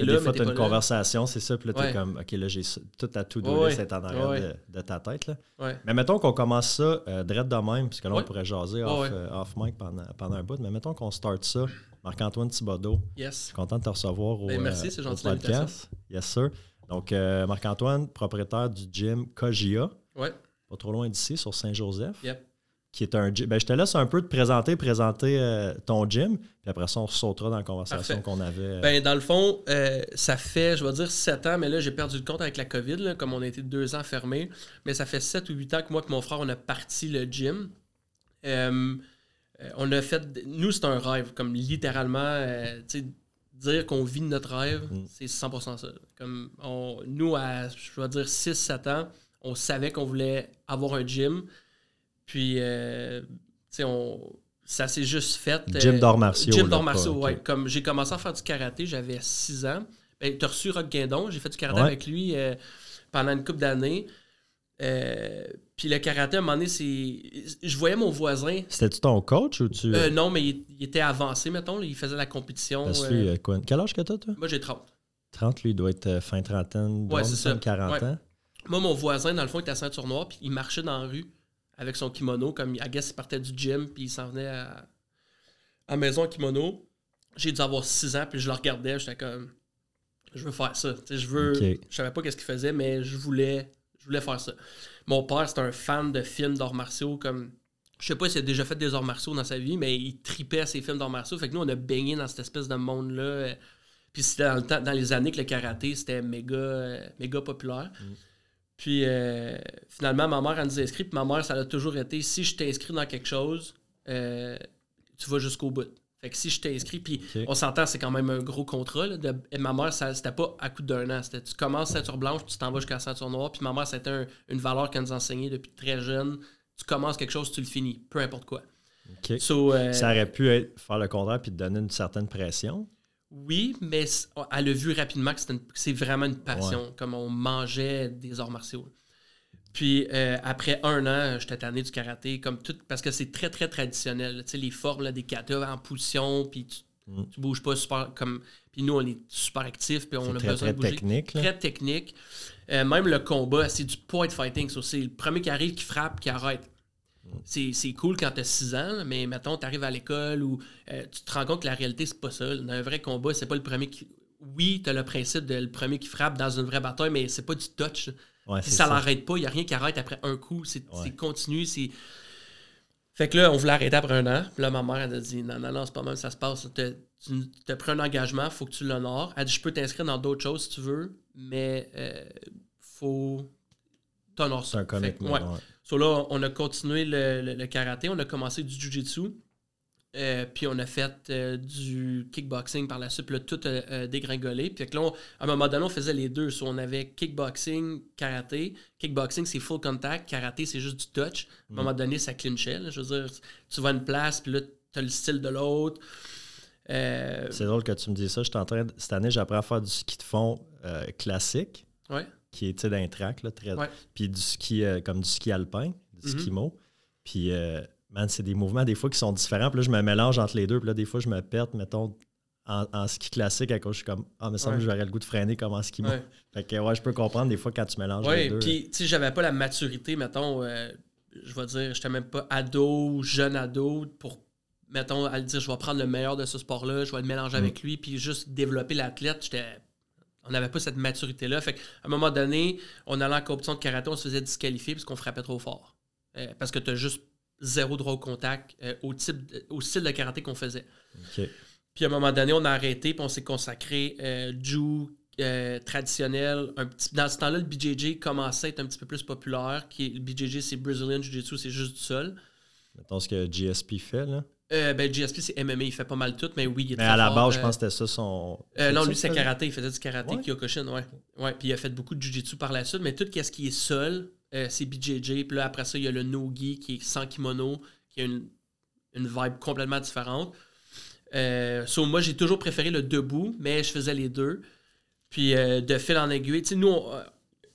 T'es Là, des fois, tu as une là. conversation, c'est ça, puis là, tu Ouais. comme, OK, là, j'ai tout à tout Ouais, list est en arrière ouais. de, de ta tête. Là. Mais mettons qu'on commence ça euh, direct de même, parce que là, on pourrait jaser off, euh, off mic pendant, pendant un bout, mais mettons qu'on start ça. Marc-Antoine Thibodeau, je Yes. suis content de te recevoir au, Ben, merci, euh, c'est au podcast. Yes, sir. Donc, euh, Marc-Antoine, propriétaire du gym Kogia, Ouais. pas trop loin d'ici, sur Saint-Joseph, Yep. Qui est un gym. Ben, je te laisse un peu te présenter, présenter euh, ton gym, puis après ça, on sautera dans la conversation qu'on avait. euh, Ben, dans le fond, euh, ça fait, je vais dire 7 ans, mais là, j'ai perdu le compte avec la COVID, là, comme on a été deux ans fermés. Mais ça fait 7 ou 8 ans que moi et mon frère, on a parti le gym. Euh, on a fait. Nous, c'est un rêve, comme littéralement, tu sais, dire qu'on vit notre rêve, Mm. c'est 100% ça. Comme on, nous, à, je vais dire 6-7 ans, on savait qu'on voulait avoir un gym. Puis, euh, tu sais, on. Ça s'est juste fait. D'arts martiaux, pas- ok. ouais. Comme j'ai commencé à faire du karaté, j'avais 6 ans. Ben, t'as reçu Rock Guindon, j'ai fait du karaté Ouais. avec lui euh, pendant une couple d'années. Euh, puis le karaté, à un moment donné, c'est. Je voyais mon voisin. C'était-tu ton coach ou tu. Euh, non, mais il, il était avancé, mettons. là, il faisait la compétition. Parce euh, lui, quel âge que t'as, toi? moi, j'ai 30. 30, lui, il doit être fin trentaine, Ouais, blonde, c'est ça. 40 Ouais. ans. Moi, mon voisin, dans le fond, il était à ceinture noire, puis il marchait dans la rue avec son kimono, comme, I guess, il partait du gym, puis il s'en venait à, à la maison en kimono. J'ai dû avoir 6 ans, puis je le regardais, j'étais comme, je veux faire ça. Je veux, je savais pas qu'est-ce qu'il faisait, mais je voulais, je voulais faire ça. Mon père, c'est un fan de films d'arts martiaux, comme, je sais pas s'il a déjà fait des arts martiaux dans sa vie, mais il tripait à ces films d'arts martiaux. Fait que nous, on a baigné dans cette espèce de monde-là. Puis c'était dans, le temps, dans les années que le karaté, c'était méga, euh, méga populaire. Puis euh, finalement, ma mère, elle nous a inscrits. Puis ma mère, ça a toujours été si je t'inscris dans quelque chose, euh, tu vas jusqu'au bout. Fait que si je t'inscris, puis on s'entend, c'est quand même un gros contrat. là, de- et ma mère, c'était pas à coup d'un an. C'était tu commences ceinture blanche, tu t'en vas jusqu'à ceinture noire. Puis ma mère, c'était un- une valeur qu'elle nous enseignait depuis très jeune. Tu commences quelque chose, tu le finis, peu importe quoi. So, euh, Ça aurait pu être, faire le contraire puis te donner une certaine pression. Oui, mais c- elle a vu rapidement que c'est vraiment une passion, comme on mangeait des arts martiaux. Puis euh, après un an, j'étais tanné du karaté, comme tout, parce que c'est très très traditionnel. Tu sais, les formes là, des katas en position, puis tu, Mm. tu bouges pas super comme. Puis nous, on est super actifs, puis on a très, besoin très de bouger. technique. là. Très technique. Euh, même le combat, c'est du point fighting. c'est le premier qui arrive, qui frappe, qui arrête. C'est c'est cool quand t'as 6 ans, là, mais mettons, t'arrives à l'école ou euh, tu te rends compte que la réalité, c'est pas ça. là. Dans un vrai combat, c'est pas le premier qui. Oui, t'as le principe de le premier qui frappe dans une vraie bataille, mais c'est pas du touch. Ouais, c'est ça ça. l'arrête pas, il y a rien qui arrête après un coup. C'est Ouais. continu, c'est. Fait que là, on voulait arrêter après un an. Puis là, ma mère, elle a dit Non, non, non, c'est pas mal, ça se passe. T'as- Tu as pris un engagement, faut que tu l'honores. Elle dit Je peux t'inscrire dans d'autres choses si tu veux, mais euh, faut t'honores C'est ça. un commitment. ouais. So là, on a continué le, le- le karaté, on a commencé du jujitsu, euh, puis on a fait euh, du kickboxing par la suite, puis là, tout a euh, dégringolé. Puis là, on- à un moment donné, on faisait les deux. So, on avait kickboxing, karaté. Kickboxing, c'est full contact. Karaté, c'est juste du touch. À un moment donné, ça clinchait. là. Je veux dire, tu vas à une place, puis là, tu as le style de l'autre. Euh, C'est drôle que tu me dises ça. Je suis en train de- Cette année, j'apprends à faire du ski de fond euh, classique, ouais. Qui est tu d'un track, là, très... Ouais. puis du ski euh, comme du ski alpin, du Mhm. ski mo. Puis, euh, man, c'est des mouvements des fois qui sont différents. Puis là, je me mélange entre les deux. Puis là, des fois, je me perte, mettons, en, en ski classique, à cause je suis comme, ah, mais ça me semble Ouais. que j'aurais le goût de freiner comme en ski mo. Ouais. Fait que, ouais, je peux comprendre des fois quand tu mélanges les Oui, deux. puis tu sais, j'avais pas la maturité, mettons, euh, je vais dire, j'étais même pas ado jeune ado pour, mettons, à le dire, je vais prendre le meilleur de ce sport-là, je vais le mélanger Mm. avec lui, puis juste développer l'athlète, j'étais on n'avait pas cette maturité-là. Fait qu'à un moment donné, on allait en compétition de karaté, on se faisait disqualifier parce qu'on frappait trop fort. Euh, parce que tu as juste zéro droit au contact euh, au, type au style de karaté qu'on faisait. Puis à un moment donné, on a arrêté, puis on s'est consacré euh, Ju traditionnel. Un petit, dans ce temps-là, le BJJ commençait à être un petit peu plus populaire. Qui, le BJJ, c'est Brazilian Jiu-Jitsu, c'est juste du sol. Mettons ce que GSP fait, là. Euh, ben, GSP, c'est MMA, il fait pas mal tout, mais oui, il est Mais à la base, je pense que c'était ça son. Euh, non, lui, c'est karaté. Il faisait du karaté Kyokushin, ouais. ouais. Puis il a fait beaucoup de Jiu-Jitsu par la suite, mais tout ce qui est seul, euh, c'est BJJ. Puis là, après ça, il y a le no-gi qui est sans kimono, qui a une, une vibe complètement différente. Euh, moi, j'ai toujours préféré le debout, mais je faisais les deux. Puis de fil en aiguille, tu sais, nous,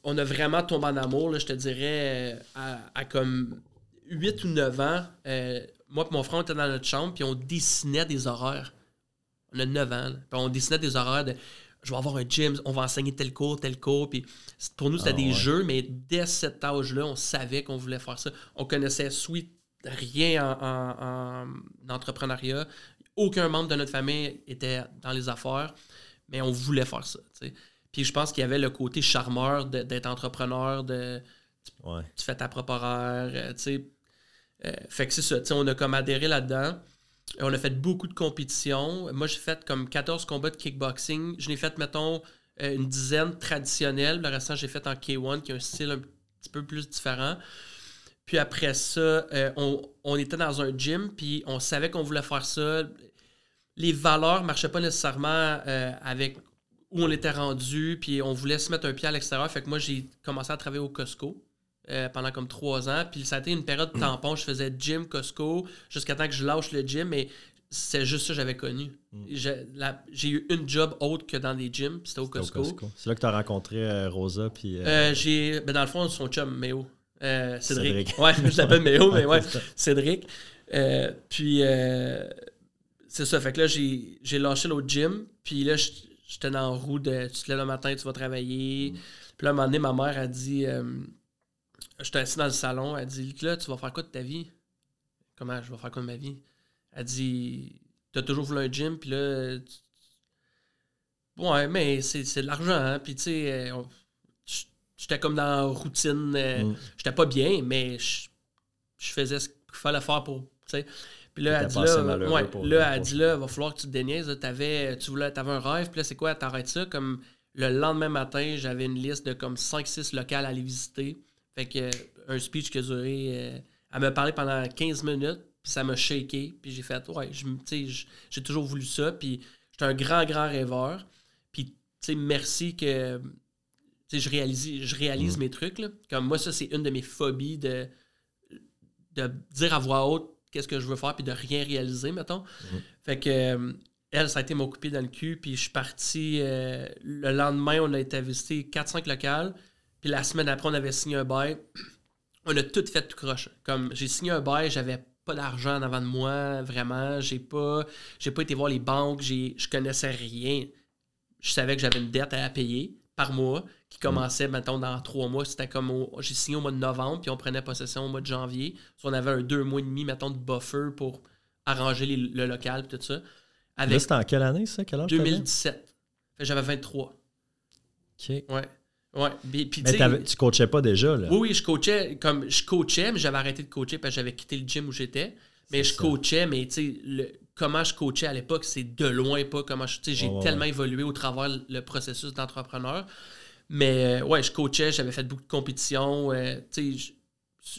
on, a vraiment tombé en amour, là, je te dirais, à, à, comme 8 ou 9 ans moi et mon frère, on était dans notre chambre, puis on dessinait des horaires. On a 9 ans, puis on dessinait des horaires de je vais avoir un gym, on va enseigner tel cours, tel cours. Puis pour nous, c'était ah des jeux, mais dès cet âge-là, on savait qu'on voulait faire ça. On connaissait sweet rien en, entrepreneuriat. Aucun membre de notre famille était dans les affaires, mais on voulait faire ça. Puis je pense qu'il y avait le côté charmeur d'être entrepreneur, de tu, fais ta propre horaire, euh, tu sais euh, fait que c'est ça, on a comme adhéré là-dedans. On a fait beaucoup de compétitions. Moi, j'ai fait comme 14 combats de kickboxing. Je n'ai fait, mettons, euh, une dizaine traditionnelle. Le restant, j'ai fait en K1, qui a un style un petit peu plus différent. Puis après ça, euh, on, était dans un gym, puis on savait qu'on voulait faire ça. Les valeurs ne marchaient pas nécessairement avec où on était rendu, puis on voulait se mettre un pied à l'extérieur. Fait que moi, j'ai commencé à travailler au Costco. Euh, pendant comme trois ans. Puis ça a été une période de tampon. Je faisais gym, Costco, jusqu'à temps que je lâche le gym, mais c'est juste ça que j'avais connu. Mm. J'ai eu une job autre que dans des gyms, c'était au Costco. C'est là que tu as rencontré euh, Rosa. Puis, euh, j'ai, ben dans le fond, son chum, Méo. Cédric. Cédric. Ouais, je l'appelle Méo, mais ouais, Cédric. puis c'est ça, fait que là, j'ai lâché l'autre gym, puis là, j'étais dans la roue de tu te lèves le matin, tu vas travailler. Mm. Puis là, à un moment donné, ma mère a dit J'étais assis dans le salon. Elle dit Là, tu vas faire quoi de ta vie? Comment je vais faire quoi de ma vie? Elle dit T'as toujours voulu un gym, puis là. Ouais, mais c'est de l'argent, hein. Puis tu sais, euh, j'étais comme dans la routine. Euh, mm. J'étais pas bien, mais je faisais ce qu'il fallait faire pour. Puis là, elle dit là, ouais, là, elle dit là, il va falloir que tu te déniaises. Avais, tu voulais, avais un rêve, puis là, c'est quoi, t'arrêtes ça? Comme le lendemain matin, j'avais une liste de comme 5-6 locales à aller visiter. Fait que euh, un speech qui a duré. Euh, elle m'a parlé pendant 15 minutes, puis ça m'a shaké. Puis j'ai fait, ouais, j'ai toujours voulu ça. Puis j'étais un grand, grand rêveur. Puis, tu sais, merci que. je réalise, je réalise mm. mes trucs. Là. Comme moi, ça, c'est une de mes phobies de, de dire à voix haute qu'est-ce que je veux faire, puis de rien réaliser, mettons. Mm. Fait que. Euh, elle, ça a été mon coupé dans le cul, puis je suis parti. le lendemain, on a été visiter 4-5 locales. Puis la semaine après, on avait signé un bail. On a tout fait tout croche. Comme j'ai signé un bail, j'avais pas d'argent en avant de moi, vraiment. J'ai pas, j'ai pas été voir les banques, je connaissais rien. Je savais que j'avais une dette à payer par mois qui commençait, maintenant dans trois mois. C'était comme j'ai signé au mois de novembre, puis on prenait possession au mois de janvier. on avait un deux mois et demi, mettons, de buffer pour arranger le local et tout ça. Avec c'était en quelle année, ça? Quel âge 2017. J'avais 23. OK. Ouais. Ouais. mais tu coachais pas déjà, là? Oui, oui, je coachais. Comme, je coachais, mais j'avais arrêté de coacher parce que j'avais quitté le gym où j'étais. Mais je coachais, mais tu sais, comment je coachais à l'époque, c'est de loin pas comment je. J'ai tellement évolué au travers le processus d'entrepreneur. Mais euh, ouais, je coachais, j'avais fait beaucoup de compétitions. Euh, tu sais,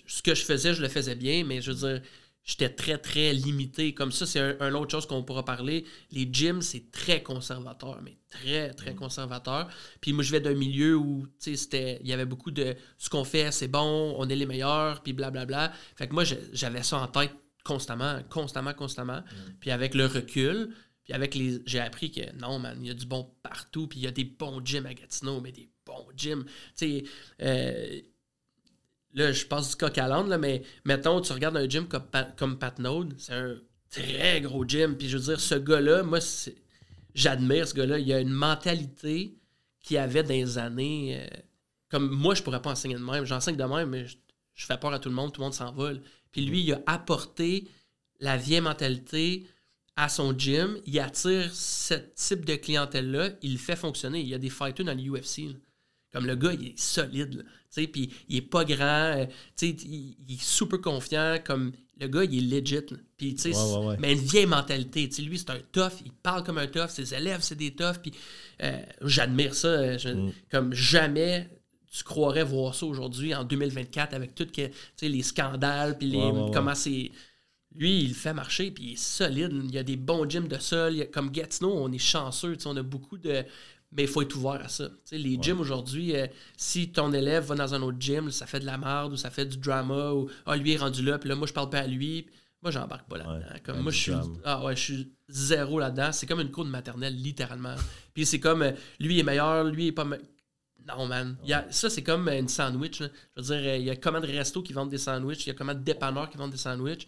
ce que je faisais, je le faisais bien, mais je veux dire, j'étais très, très limité. Comme ça, c'est un, autre chose qu'on pourra parler. Les gyms, c'est très conservateur, mais très, très mm. conservateur. Puis moi, je vais d'un milieu où, tu sais, il y avait beaucoup de ce qu'on fait, c'est bon, on est les meilleurs, puis blablabla. Fait que moi, j'avais ça en tête constamment, constamment, constamment. Mm. Puis avec le recul, puis avec les. J'ai appris que non, man, il y a du bon partout, puis il y a des bons gyms à Gatineau, mais des bons gyms. Tu sais, euh, là, je passe du coq à l'âne, mais mettons, tu regardes un gym comme, comme Pat Node, c'est un très gros gym. Puis je veux dire, ce gars-là, moi, j'admire ce gars-là. Il a une mentalité qu'il avait dans les années. Euh, comme moi, je pourrais pas enseigner de même. J'enseigne de même, mais je, fais peur à tout le monde, tout le monde s'envole. Puis lui, il a apporté la vieille mentalité à son gym, il attire ce type de clientèle-là, il le fait fonctionner. Il y a des fighters dans l'UFC. Comme le gars, il est solide. Puis il est pas grand. Euh, il, il, est super confiant. Comme le gars, il est legit. Puis, Mais une vieille mentalité. lui, c'est un tough. Il parle comme un tough. Ses élèves, c'est des toughs. Puis euh, j'admire ça. Euh, mm. Comme jamais tu croirais voir ça aujourd'hui en 2024 avec tout que, les scandales. Puis les, comment c'est lui, il fait marcher, puis il est solide. Il y a des bons gyms de sol. comme Gatineau, on est chanceux. On a beaucoup de. Mais il faut être ouvert à ça. les gyms aujourd'hui, euh, si ton élève va dans un autre gym, ça fait de la merde ou ça fait du drama ou Ah, lui est rendu là, puis là, moi, je parle pas à lui. Moi, j'embarque pas là-dedans. comme moi, je suis. Ah ouais, je suis zéro là-dedans. C'est comme une cour de maternelle, littéralement. puis c'est comme euh, lui est meilleur, lui est pas. Non, man. ça, c'est comme une sandwich. Je veux dire, euh, il y a combien de restos qui vendent des sandwichs, il y a combien de dépanneurs qui vendent des sandwichs.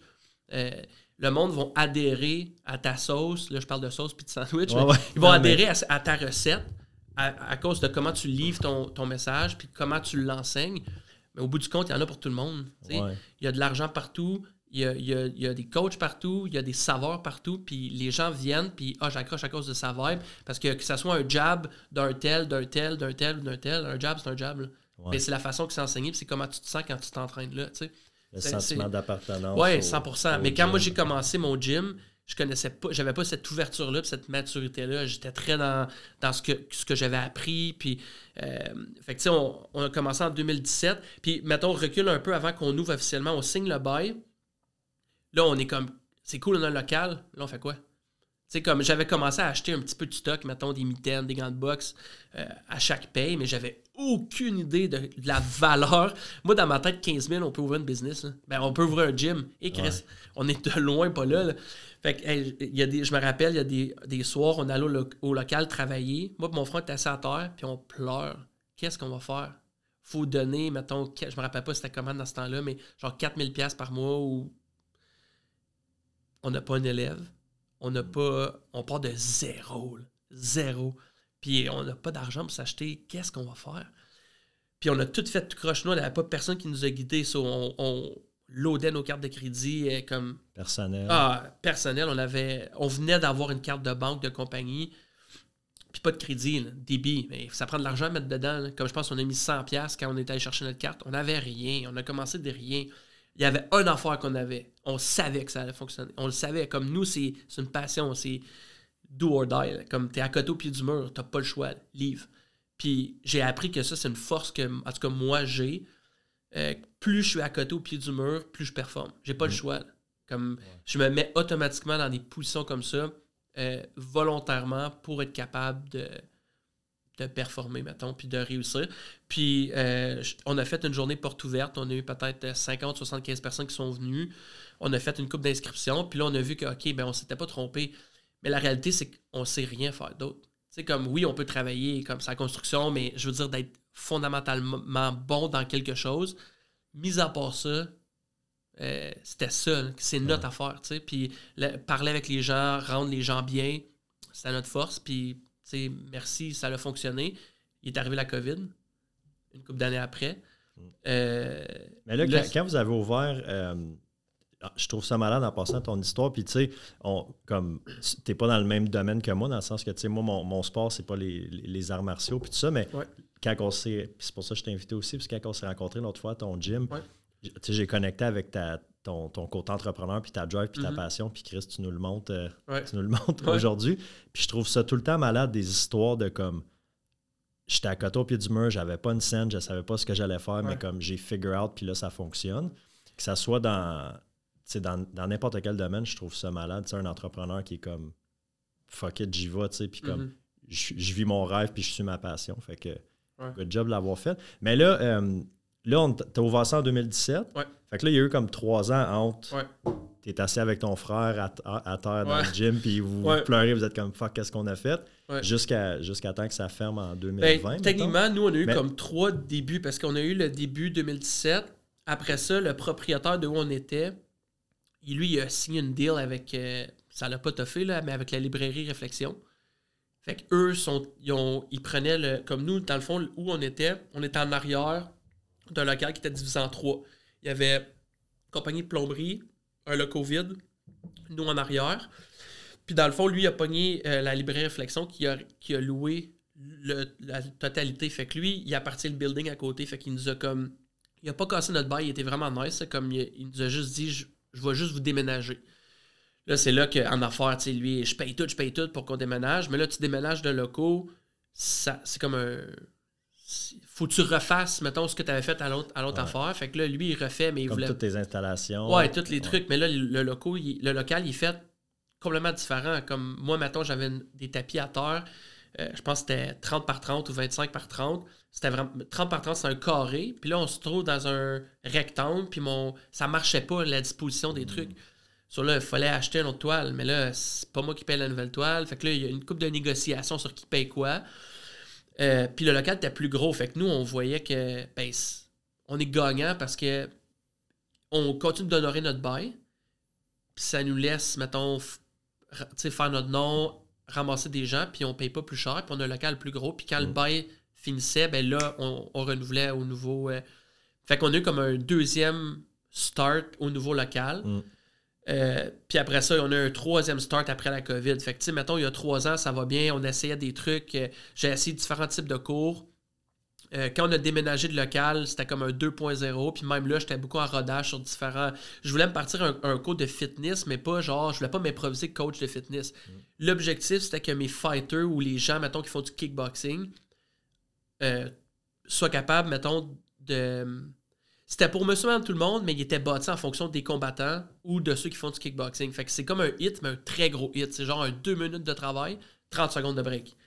Euh, le monde va adhérer à ta sauce. Là, je parle de sauce puis de sandwich. Ils vont adhérer à, ta recette à, cause de comment tu livres ton, message puis comment tu l'enseignes. Mais au bout du compte, il y en a pour tout le monde. Il y a de l'argent partout. Il y, a, des coachs partout, il y a des saveurs partout, puis les gens viennent, puis ah, j'accroche à cause de sa vibe, parce que que ça soit un jab d'un tel, d'un tel, d'un tel, d'un tel, un jab, c'est un jab. Mais c'est la façon que c'est enseigné, puis c'est comment tu te sens quand tu t'entraînes là. Le sentiment d'appartenance. Oui, 100% Mais quand moi j'ai commencé mon gym, je connaissais pas, j'avais pas cette ouverture-là, cette maturité-là. J'étais très dans, dans ce que, ce que j'avais appris. Puis, euh, fait que, on, on a commencé en 2017. Puis, mettons, on recule un peu avant qu'on ouvre officiellement. On signe le bail. Là, on est comme, c'est cool, on a un local. Là, on fait quoi? sais, comme j'avais commencé à acheter un petit peu de stock, mettons des mitaines, des gants de boxe euh, à chaque paye, mais j'avais aucune idée de, la valeur. Moi, dans ma tête, 15 000, on peut ouvrir une business. Ben, on peut ouvrir un gym. Et Chris, on est de loin pas là. Fait que, y a des, je me rappelle, il y a des, des soirs, on allait au, au, local travailler. Moi, mon frère était assis à terre, puis on pleure. Qu'est-ce qu'on va faire? Faut donner, mettons, je me rappelle pas c'était comment dans ce temps-là, mais genre 4000$ par mois ou on n'a pas un élève on n'a pas. On part de zéro. zéro. Puis on n'a pas d'argent pour s'acheter. Qu'est-ce qu'on va faire? Puis on a tout fait tout croche. Nous, il n'y avait pas personne qui nous a guidés. on, on loadait nos cartes de crédit euh, comme. Personnel. Ah, personnel. On avait. On venait d'avoir une carte de banque de compagnie. Puis pas de crédit, débit. Mais ça prend de l'argent à mettre dedans. Comme je pense qu'on a mis 100$ quand on était allé chercher notre carte. On n'avait rien. On a commencé de rien il y avait un affaire qu'on avait. On savait que ça allait fonctionner. On le savait. Comme nous, c'est une passion. C'est do or die. Comme tu es à côté au pied du mur, tu pas le choix. Livre. Puis j'ai appris que ça, c'est une force que, en tout cas, moi, j'ai. Euh, plus je suis à côté au pied du mur, plus je performe. J'ai pas le mm. choix. Comme je me mets automatiquement dans des positions comme ça, euh, volontairement, pour être capable de, de performer, mettons, puis de réussir. Puis euh, on a fait une journée porte ouverte. On a eu peut-être 50, 75 personnes qui sont venues. On a fait une coupe d'inscription. Puis là, on a vu que, OK, ben on s'était pas trompé. Mais la réalité, c'est qu'on sait rien faire d'autre. C'est comme, oui, on peut travailler comme sa construction, mais je veux dire d'être fondamentalement bon dans quelque chose. Mis à part ça, euh, c'était ça, c'est notre affaire, tu sais. Puis parler avec les gens, rendre les gens bien, c'est notre force. Puis merci, ça a fonctionné. Il est arrivé la COVID, une couple d'années après. Mm. Euh, Mais là, quand, vous avez ouvert, euh, je trouve ça malade en passant ton histoire. Puis, tu sais, comme, t'es pas dans le même domaine que moi, dans le sens que, tu sais, moi, mon, sport, c'est pas les, arts martiaux, puis tout ça. Mais quand on s'est. c'est pour ça que je t'ai invité aussi, parce que quand on s'est rencontrés l'autre fois à ton gym, tu sais, j'ai connecté avec ta, ton, ton côté entrepreneur, puis ta drive, puis ta mm-hmm. passion, puis Chris, tu nous le montres, euh, tu nous le montres aujourd'hui. Puis je trouve ça tout le temps malade, des histoires de comme j'étais à côté au pied du mur, j'avais pas une scène, je savais pas ce que j'allais faire, mais comme j'ai figure out, puis là, ça fonctionne. Que ça soit dans dans n'importe quel domaine, je trouve ça malade. C'est un entrepreneur qui est comme fuck it, j'y vais, tu sais, puis comme mm-hmm. je, vis mon rêve, puis je suis ma passion. Fait que good job de l'avoir fait. Mais là, euh, Là, t'as ouvert ça en 2017. Ouais. Fait que là, il y a eu comme trois ans entre. Ouais. T'es assis avec ton frère à, terre dans le gym, puis vous, pleurez, vous êtes comme fuck, qu'est-ce qu'on a fait? Jusqu'à jusqu'à temps que ça ferme en 2020. Ben, techniquement, nous, on a eu comme trois débuts, parce qu'on a eu le début 2017. Après ça, le propriétaire de où on était, il, lui, il a signé une deal avec. Euh, ça l'a pas toffé, là, mais avec la librairie Réflexion. Fait qu'eux, sont, ils, prenaient le. Comme nous, dans le fond, où on était, on était en arrière d'un local qui était divisé en trois. Il y avait compagnie de plomberie, un local vide, nous en arrière. Puis dans le fond, lui, il a pogné euh, la librairie Réflexion qui a, qui a loué la totalité. Fait que lui, il appartient le building à côté. Fait qu'il nous a comme. Il a pas cassé notre bail, il était vraiment nice. Comme il nous a juste dit je, vais juste vous déménager. Là, c'est là qu'en affaires, tu sais, lui, je paye tout, je paye tout pour qu'on déménage. Mais là, tu déménages de locaux, ça, c'est comme un. Faut que tu refasses, mettons, ce que tu avais fait à l'autre, à l'autre Ouais. affaire. Fait que là, lui, il refait, mais il Comme voulait. toutes tes installations. Ouais, tous les trucs. Mais là, le, loco, il- le local, il est fait complètement différent. Comme moi, mettons, j'avais une- des tapis à terre. euh, je pense que c'était 30 par 30 ou 25 par 30. C'était vraiment 30 par 30, c'est un carré. Puis là, on se trouve dans un rectangle. Puis mon ça marchait pas, la disposition des trucs. Sur là, il fallait acheter une autre toile. Mais là, c'est pas moi qui paye la nouvelle toile. Fait que là, il y a une coupe de négociations sur qui paye quoi. Euh, puis le local était plus gros. Fait que nous, on voyait que ben, on est gagnant parce que on continue d'honorer notre bail. Puis ça nous laisse, mettons, faire notre nom, ramasser des gens, puis on paye pas plus cher, puis on a un local plus gros. Puis quand le bail finissait, ben là, on, on renouvelait au nouveau. euh, Fait qu'on a eu comme un deuxième start au nouveau local. Mm. Euh, puis après ça, on a un troisième start après la COVID. Fait que, tu sais, mettons, il y a trois ans, ça va bien. On essayait des trucs. euh, J'ai essayé différents types de cours. Euh, quand on a déménagé de local, c'était comme un 2.0. Puis même là, j'étais beaucoup en rodage sur différents. Je voulais me partir un, un cours de fitness, mais pas genre, je voulais pas m'improviser coach de fitness. L'objectif, c'était que mes fighters ou les gens, mettons, qui font du kickboxing, euh, soient capables, mettons, de. C'était pour monsieur madame tout le monde, mais il était bâti en fonction des combattants ou de ceux qui font du kickboxing. Fait que c'est comme un hit, mais un très gros hit. C'est genre un 2 minutes de travail, 30 secondes de break.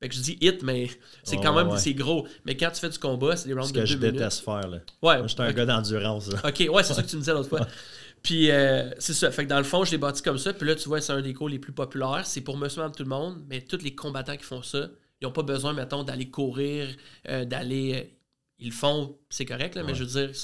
Fait que je dis hit, mais c'est quand même ouais. c'est gros. Mais quand tu fais du combat, c'est des rounds Ce de que 2 je minutes. déteste faire. Là. Ouais, Moi, j'étais un ok. gars d'endurance. OK, ouais, c'est ça que tu me disais l'autre fois. Puis euh, c'est ça. Fait que dans le fond, je l'ai bâti comme ça. Puis là, tu vois, c'est un des cours les plus populaires. C'est pour monsieur, madame, tout le monde. Mais tous les combattants qui font ça, ils n'ont pas besoin, mettons, d'aller courir, euh, d'aller. euh, ils le font, c'est correct, là, mais Ouais. je veux dire,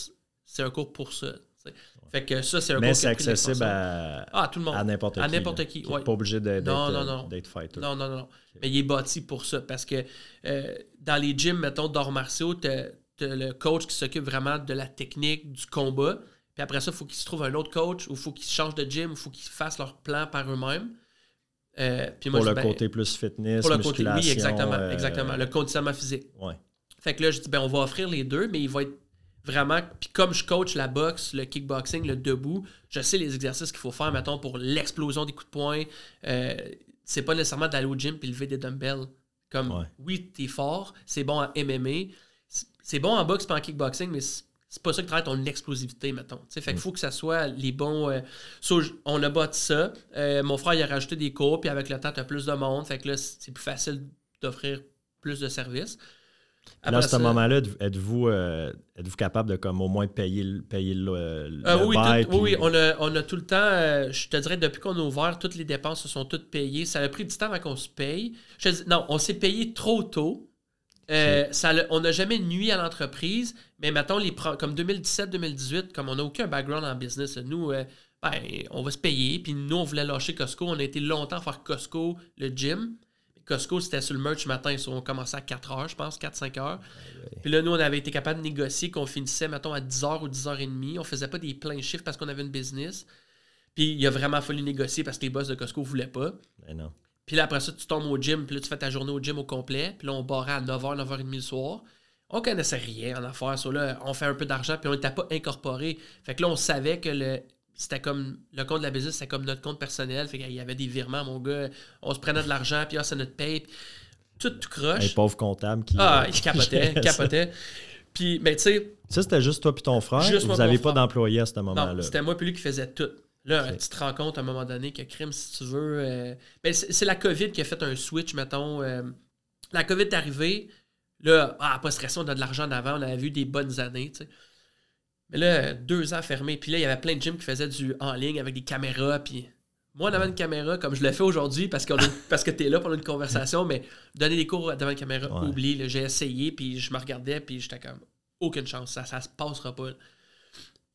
c'est- un cours pour ça. tu. Fait que ça, c'est un Mais c'est accessible à, Ah, tout le monde. à n'importe qui. À n'importe qui, ouais. pas obligé d'être Non, non, euh, non. d'être fighter. Non, non, non, non. Mais il est bâti pour ça. Parce que euh, dans les gyms, mettons, d'arts martiaux, t'as t'as le coach qui s'occupe vraiment de la technique, du combat. Puis après ça, il faut qu'il se trouve un autre coach ou il faut qu'ils changent de gym ou il faut qu'ils fassent leur plan par eux-mêmes. Euh, puis moi, Pour je le dis, ben, côté plus fitness, pour le côté, oui, exactement, euh, exactement. Le conditionnement physique. Ouais. Fait que là, je dis, ben, on va offrir les deux, mais il va être vraiment. Puis comme je coach la boxe, le kickboxing, le debout, je sais les exercices qu'il faut faire, mettons, pour l'explosion des coups de poing. Euh, c'est pas nécessairement d'aller au gym puis lever des dumbbells. Comme, Ouais. oui, t'es fort, c'est bon en MMA, c'est- c'est bon en boxe pas en kickboxing, mais c'est pas ça qui travaille ton explosivité, mettons. Tu sais, fait qu'il faut que ça soit les bons. euh, so, on a bâti ça. Euh, mon frère, il a rajouté des cours, puis avec le temps, t'as plus de monde. Fait que là, c'est plus facile d'offrir plus de services. Là, à ce moment-là, êtes-vous euh, êtes-vous capable de comme au moins payer, le- payer le, le oui, bail, tout- oui, on a, on a tout le temps, je te dirais, depuis qu'on a ouvert, toutes les dépenses se sont toutes payées. Ça a pris du temps avant qu'on se paye. Je te dis- non, on s'est payé trop tôt. Ça on n'a jamais nuit à l'entreprise, mais mettons, les, comme 2017-2018, comme on n'a aucun background en business, nous, euh, ben, on va se payer. Puis nous, on voulait lâcher Costco. On a été longtemps à faire Costco, le gym. Costco, c'était sur le merch matin. Ils ont commencé à 4 heures, je pense, 4-5 heures. Puis là, nous, on avait été capable de négocier qu'on finissait, mettons, à 10h ou 10h30. On faisait pas des pleins chiffres parce qu'on avait une business. Puis il a vraiment fallu négocier parce que les boss de Costco voulaient pas. Ben non. Puis là, après ça, tu tombes au gym, puis là, tu fais ta journée au gym au complet. Puis là, on barrait à 9h, 9h30 le soir. On connaissait rien en affaires. So là, on fait un peu d'argent, puis on n'était pas incorporé. Fait que là, on savait que le c'était comme le compte de la business, c'était comme notre compte personnel. Fait qu'il y avait des virements, mon gars. On se prenait de l'argent, puis ah, c'est notre paye. Puis Tout, tout croche. Un pauvre comptable qui. ah, euh, il capotait, capotait. Puis, mais tu sais, Ça, c'était juste toi et ton frère. Juste vous n'avez pas d'employé à ce moment-là? c'était moi puis lui qui faisait tout. Là, tu te rends compte à un moment donné que crime, si tu veux. euh, ben, c'est c'est la COVID qui a fait un switch, mettons. euh, la COVID est arrivée. Là, ah, pas stressé, on a de l'argent en avant, on avait vu des bonnes années, tu sais. Mais là, deux ans fermés. Puis là, il y avait plein de gyms qui faisaient du en ligne avec des caméras. Puis moi, devant une caméra, comme je le fais aujourd'hui, parce, parce que tu es là pour une conversation, mais donner des cours devant une caméra, Ouais. oublie. J'ai essayé, puis je me regardais, puis j'étais comme, aucune chance, ça, ça se passera pas. là.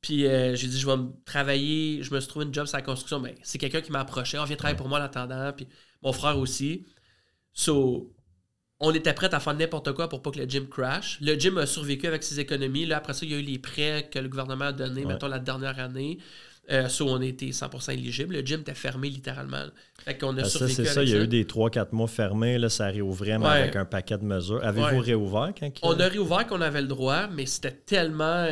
Puis euh, j'ai dit, je vais me travailler, je me suis trouvé une job sur la construction. Mais c'est quelqu'un qui m'a approché, on vient travailler pour moi en attendant. Puis mon frère aussi. So, on était prêt à faire n'importe quoi pour pas que le gym crash. Le gym a survécu avec ses économies. Là, après ça, il y a eu les prêts que le gouvernement a donnés, Ouais. mettons la dernière année. Euh, soit on était 100% éligible. Le gym était fermé littéralement. Fait qu'on a Ben, ça, c'est ça. Il y a eu des 3-4 mois fermés. Là, ça réouvrait mais Ouais. avec un paquet de mesures. Avez-vous Ouais. réouvert quand On a réouvert qu'on avait le droit, mais c'était tellement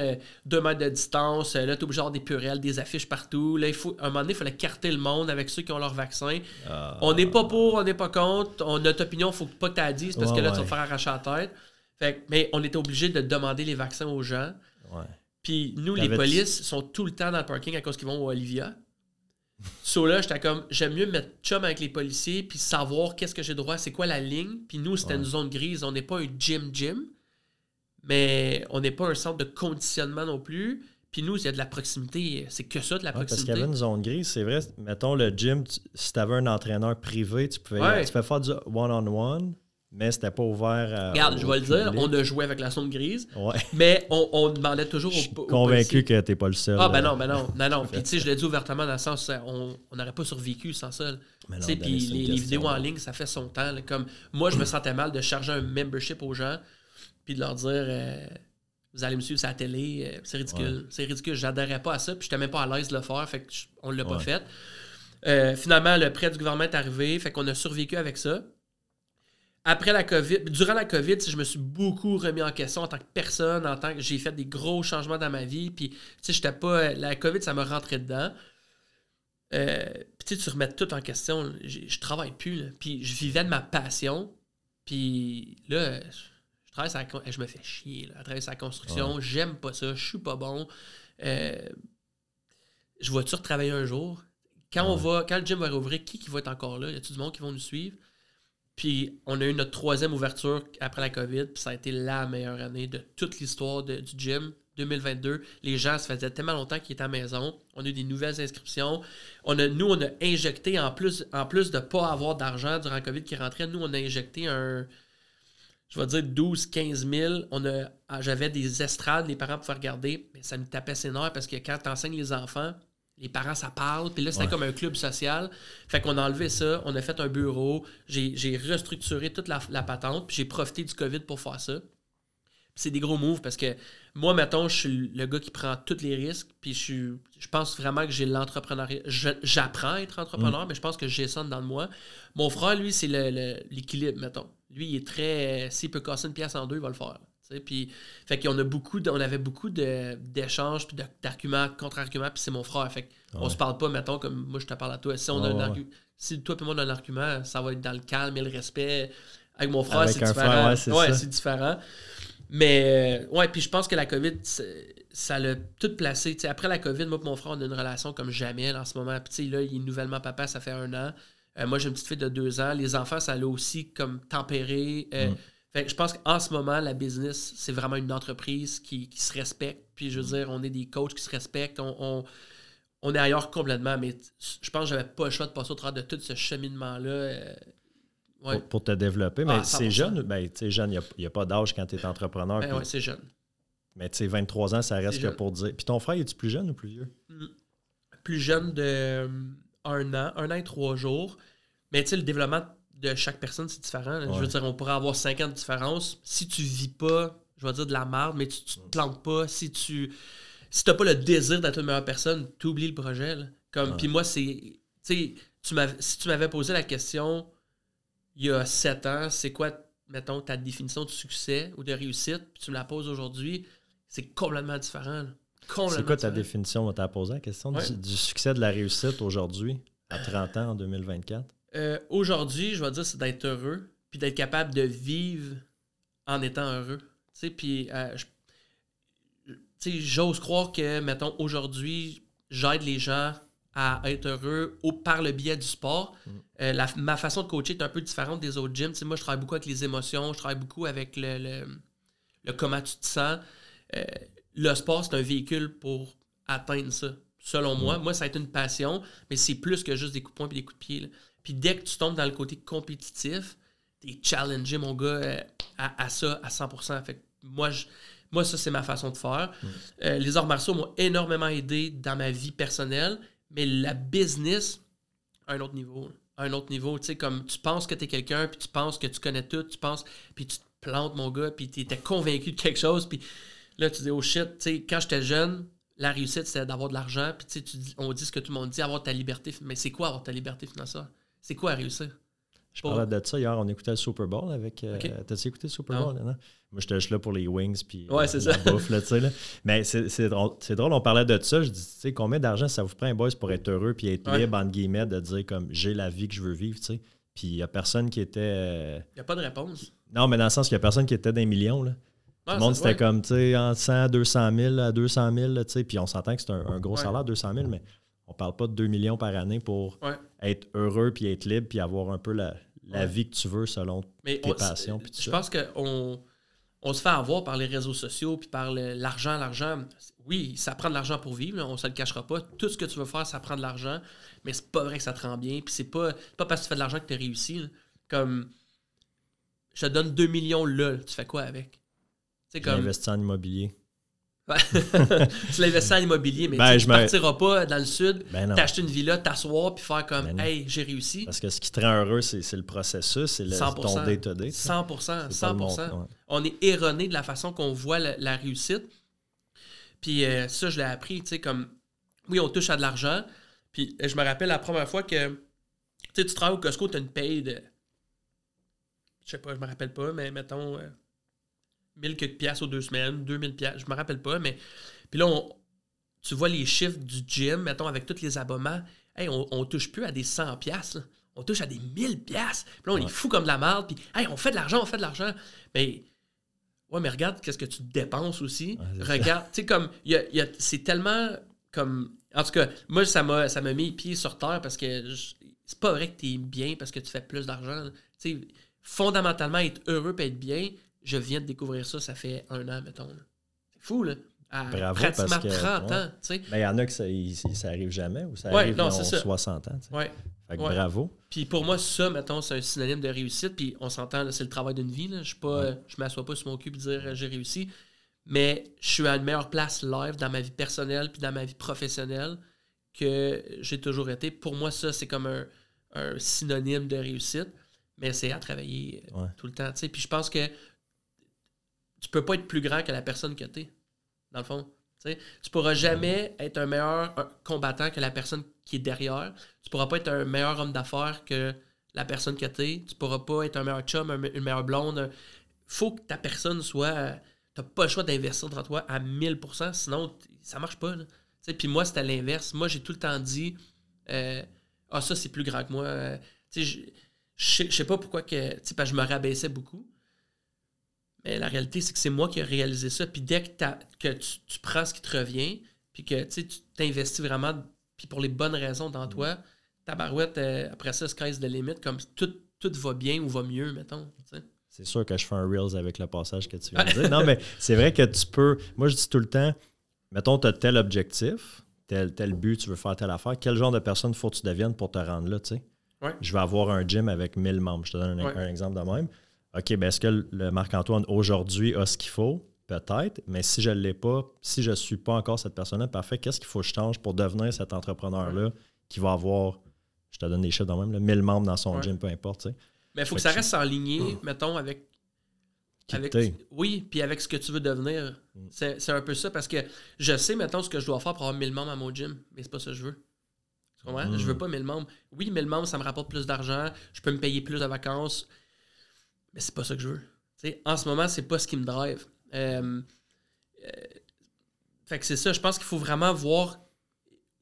2 mètres de distance. euh, là, obligé d'avoir des purelles, des affiches partout. Là, il faut, à un moment donné, il fallait carter le monde avec ceux qui ont leur vaccin. Ah. On n'est pas pour, on n'est pas contre. On, notre opinion, faut pas que tu la dises parce Ouais, que là, tu vas te faire arracher la tête. Fait, mais on était obligé de demander les vaccins aux gens. Ouais. Puis nous, les polices sont tout le temps dans le parking à cause qu'ils vont au Olivia. So là, j'étais comme, j'aime mieux mettre chum avec les policiers puis savoir qu'est-ce que j'ai droit, c'est quoi la ligne. Puis nous, c'était une zone grise. On n'est pas un gym-gym, mais on n'est pas un centre de conditionnement non plus. Puis nous, il y a de la proximité. C'est que ça, de la Ouais, parce qu'il y proximité. avait une zone grise, c'est vrai. Mettons le gym, tu- si tu avais un entraîneur privé, tu pouvais, Ouais. tu pouvais faire du one-on-one, mais c'était pas ouvert à. Regarde, je vais le dire, on a joué avec la zone grise, Ouais. mais on, on demandait toujours Je suis convaincu que t'es pas le seul. Ah, ben euh, non, ben non, non, non. Puis, tu sais, je l'ai dit ouvertement dans le sens, euh, on n'aurait pas survécu sans ça. Tu sais, puis les, vidéos en ligne, ça fait son temps. là. Comme moi, je me sentais mal de charger un membership aux gens, puis de leur dire euh, Vous allez me suivre sur la télé, euh, c'est ridicule. C'est ridicule. J'adhérais pas à ça, puis j'étais même pas à l'aise de le faire, fait que je- on l'a pas fait. Euh, finalement, le prêt du gouvernement est arrivé, fait qu'on a survécu avec ça. Après la COVID, durant la COVID, je me suis beaucoup remis en question en tant que personne, en tant que j'ai fait des gros changements dans ma vie. Puis, j'étais pas. La COVID, ça me rentrait dedans. Euh, puis, tu remets tout en question. Je travaille plus, là. Puis, je vivais de ma passion. Puis, là, je travaille sur la Je me fais chier, là, à travailler sur la construction. J'aime pas ça. Je suis pas bon. Euh, je vais-tu retravailler un jour? Quand, on va, quand le gym va rouvrir, qui, qui va être encore là? Y a-tu du monde qui vont nous suivre? Puis on a eu notre troisième ouverture après la COVID, puis ça a été la meilleure année de toute l'histoire du gym. 2022, les gens, ça faisait tellement longtemps qu'ils étaient à la maison. On a eu des nouvelles inscriptions. On a, nous, on a injecté, en plus, de ne pas avoir d'argent durant la COVID qui rentrait, nous, on a injecté un, je vais dire 12, 15 000. On a, ah, j'avais des estrades, les parents pouvaient regarder, mais ça nous tapait ses nerfs parce que quand tu enseignes les enfants, les parents, ça parle. Puis là, c'était Ouais. comme un club social. Fait qu'on a enlevé ça, on a fait un bureau, j'ai, restructuré toute la, la patente, puis j'ai profité du COVID pour faire ça. C'est des gros moves parce que moi, mettons, je suis le gars qui prend tous les risques, puis je, suis, je pense vraiment que j'ai l'entrepreneuriat. J'apprends à être entrepreneur, mais je pense que j'ai ça dans moi. Mon frère, lui, c'est le- le- l'équilibre, mettons. Lui, il est très. S'il peut casser une pièce en deux, il va le faire. Puis, fait qu'on a beaucoup de- on avait beaucoup d'échanges, puis d'arguments, contre-arguments, puis c'est mon frère. Fait qu'on Ouais. se parle pas, mettons, comme moi je te parle à toi. Si, on a Ouais, un ouais. argu- si toi et moi on a un argument, ça va être dans le calme et le respect. Avec mon frère, c'est différent. frère, ouais, c'est différent. Mais, euh, ouais, puis je pense que la COVID, ça l'a tout placé. Après la COVID, moi et mon frère, on a une relation comme jamais là, en ce moment. Puis, là, il est nouvellement papa, ça fait un an. Euh, moi, j'ai une petite fille de deux ans. Les enfants, ça l'a aussi comme tempéré. Euh, Mm. Fait que je pense qu'en ce moment, la business, c'est vraiment une entreprise qui, qui se respecte. Puis, je veux dire, on est des coachs qui se respectent. On, on, on est ailleurs complètement. Mais je pense que j'avais pas le choix de passer au travers de tout ce cheminement-là. euh, ouais. Pour, pour te développer. Mais Ah, c'est 100%. jeune, ben, tu sais, jeune, il n'y a, pas d'âge quand tu es entrepreneur. Ben ouais, c'est jeune. mais tu sais, 23 ans, ça reste que pour dire. Puis ton frère, es-tu plus jeune ou plus vieux? plus jeune de euh, un an, un an et trois jours. Mais tu sais, le développement de chaque personne, c'est différent. Je veux dire, on pourrait avoir 5 ans de différence. Si tu vis pas, je vais dire de la merde, mais tu, tu te plantes pas, si tu si t'as pas le désir d'être une meilleure personne, tu oublies le projet. là. Comme. Puis moi, c'est. Tu si tu m'avais posé la question il y a 7 ans, c'est quoi, mettons, ta définition de succès ou de réussite, puis tu me la poses aujourd'hui, c'est complètement différent. C'est quoi ta différent. définition? On t'a posé la question Ouais. du, du succès de la réussite aujourd'hui, à 30 ans, en 2024. Euh, Aujourd'hui, je vais dire, c'est d'être heureux, puis d'être capable de vivre en étant heureux. Tu sais, puis, euh, j'ose croire que, mettons, aujourd'hui, j'aide les gens à être heureux au, par le biais du sport. Euh, la- ma façon de coacher est un peu différente des autres gyms. Moi, je travaille beaucoup avec les émotions, je travaille beaucoup avec le, le, le comment tu te sens. Euh, le sport, c'est un véhicule pour atteindre ça. Selon moi, moi, ça a été une passion, mais c'est plus que juste des coups de poing et des coups de pied. là. Puis dès que tu tombes dans le côté compétitif, t'es challengé, mon gars, euh, à, à ça à 100%. Fait que moi, je- moi, ça, c'est ma façon de faire. Euh, les arts martiaux m'ont énormément aidé dans ma vie personnelle, mais la business, à un autre niveau. À un autre niveau, tu sais, comme tu penses que tu es quelqu'un, puis tu penses que tu connais tout, tu penses, puis tu te plantes, mon gars, puis tu étais convaincu de quelque chose, puis là, tu dis, oh shit, tu sais, quand j'étais jeune, la réussite, c'est d'avoir de l'argent. Puis tu sais, on dit ce que tout le monde dit, avoir ta liberté. Mais c'est quoi avoir ta liberté financière? C'est quoi réussir? Je parlais de ça hier, on écoutait le Super Bowl avec. euh. T'as-tu écouté le Super. Bowl? Non? Moi, j'étais juste là pour les wings puis Ouais, euh, c'est ça. bouffe, là, tu sais. là. Mais c'est drôle, on parlait de ça. Je dis, tu sais, combien d'argent ça vous prend, un boys, pour être heureux puis être Ouais. libre, entre guillemets, de dire comme j'ai la vie que je veux vivre, tu sais? Puis il n'y a personne qui était. euh, Il n'y a pas de réponse. Non, mais dans le sens qu'il n'y a personne qui était d'un million, là. Tout le monde, c'était ouais. comme, tu sais, en 100, 200 000 à 200 000, là, tu sais. Puis on s'entend que c'est un, un gros salaire, 200 000, mais on parle pas de 2 millions par année pour Ouais. être heureux puis être libre puis avoir un peu la, la Ouais. vie que tu veux selon Mais tes on- passions. puis tout Je ça. pense qu'on on se fait avoir par les réseaux sociaux puis par l'argent, l'argent. Oui, ça prend de l'argent pour vivre, on se le cachera pas. Tout ce que tu veux faire, ça prend de l'argent, mais c'est pas vrai que ça te rend bien. Puis c'est pas, pas parce que tu fais de l'argent que tu réussi. là. Comme, je te donne 2 millions là, tu fais quoi avec? J'ai comme, investi en immobilier. tu l'investis en immobilier, mais Ben, tu me- partiras pas dans le sud, Ben t'acheter une villa, t'asseoir puis faire comme, Ben hey, j'ai réussi. Parce que ce qui te rend heureux, c'est le processus, c'est le- 100%. ton day-to-day. tu sais. 100%, C'est pas le 100%. monde, ouais. On est erroné de la façon qu'on voit la, la réussite. Puis euh, ça, je l'ai appris, tu sais, comme, oui, on touche à de l'argent. Puis euh, je me rappelle la première fois que, tu sais, tu travailles au Costco, tu as une paye de, je sais pas, je me rappelle pas, mais mettons, euh, 1000 quelques piastres aux deux semaines, 2000 piastres, je me rappelle pas, mais, puis là, on- tu vois les chiffres du gym, mettons, avec tous les abonnements, hey, on, on touche plus à des 100 piastres, on touche à des 1000 piastres. Puis là, on est fou comme de la merde, puis hey, on fait de l'argent, on fait de l'argent. Mais Ouais, mais regarde qu'est-ce que tu dépenses aussi. Ouais, regarde, tu sais, comme, y a- y a- c'est tellement comme. En tout cas, moi, ça m'a, ça m'a mis les pieds sur terre parce que je- c'est pas vrai que tu es bien parce que tu fais plus d'argent. Tu sais, fondamentalement, être heureux et être bien, je viens de découvrir ça, ça fait un an, mettons. C'est fou, là. À Bravo, pratiquement parce que- 30 ouais. ans, tu sais. Mais il y en a que ça, ça arrive jamais ou ça Ouais, arrive non, ça. 60 ans. tu sais. Ouais. Fait que bravo. Puis pour moi, ça, mettons, c'est un synonyme de réussite. Puis on s'entend, c'est le travail d'une vie. Là. Je ne m'assois pas sur mon cul et dire euh, j'ai réussi. Mais je suis à une meilleure place live dans ma vie personnelle puis dans ma vie professionnelle que j'ai toujours été. Pour moi, ça, c'est comme un, un synonyme de réussite. Mais c'est à travailler euh, Ouais. tout le temps. tu sais. Puis je pense que tu peux pas être plus grand que la personne que tu es, dans le fond. Tu sais, tu pourras jamais être un meilleur combattant que la personne qui est derrière. Tu pourras pas être un meilleur homme d'affaires que la personne que tu es. Tu pourras pas être un meilleur chum, une meilleure blonde. faut que ta personne soit. Tu pas le choix d'investir dans toi à 1000%, sinon ça marche pas. Puis moi, c'était l'inverse. Moi, j'ai tout le temps dit euh, Ah, ça, c'est plus grand que moi. Euh, tu sais, je- sais- pas pourquoi que je me rabaissais beaucoup. Mais la réalité, c'est que c'est moi qui ai réalisé ça. Puis dès que, tu, tu prends ce qui te revient, puis que tu t'investis vraiment, puis pour les bonnes raisons dans toi, ta barouette, euh, après ça, sky's the limit, comme tout, tout va bien ou va mieux, mettons. C'est sûr que je fais un Reels avec le passage que tu viens de dire. Non, mais c'est vrai que tu peux. Moi, je dis tout le temps, mettons, tu as tel objectif, tel, tel but, tu veux faire telle affaire. Quel genre de personne faut que tu deviennes pour te rendre là, tu sais? Ouais. Je vais avoir un gym avec 1000 membres. Je te donne un, Ouais. un exemple de même. OK, ben est-ce que le- le Marc-Antoine aujourd'hui a ce qu'il faut? Peut-être, mais si je ne l'ai pas, si je ne suis pas encore cette personne-là, parfait, qu'est-ce qu'il faut que je change pour devenir cet entrepreneur-là qui va avoir, je te donne des chiffres de même, là, 1000 membres dans son Ouais. gym, peu importe, tu sais. Mais il faut que ça reste aligné, mettons, avec. Qui avec oui, puis avec ce que tu veux devenir. Mm. C'est c'est un peu ça parce que je sais, mettons, ce que je dois faire pour avoir 1000 membres à mon gym, mais c'est pas ça que je veux. Tu comprends? Mm. Je veux pas 1000 membres. Oui, 1000 membres, ça me rapporte plus d'argent, je peux me payer plus de vacances, mais c'est pas ça que je veux. En ce moment, c'est pas ce qui me drive. Euh, euh, fait que c'est ça, je pense qu'il faut vraiment voir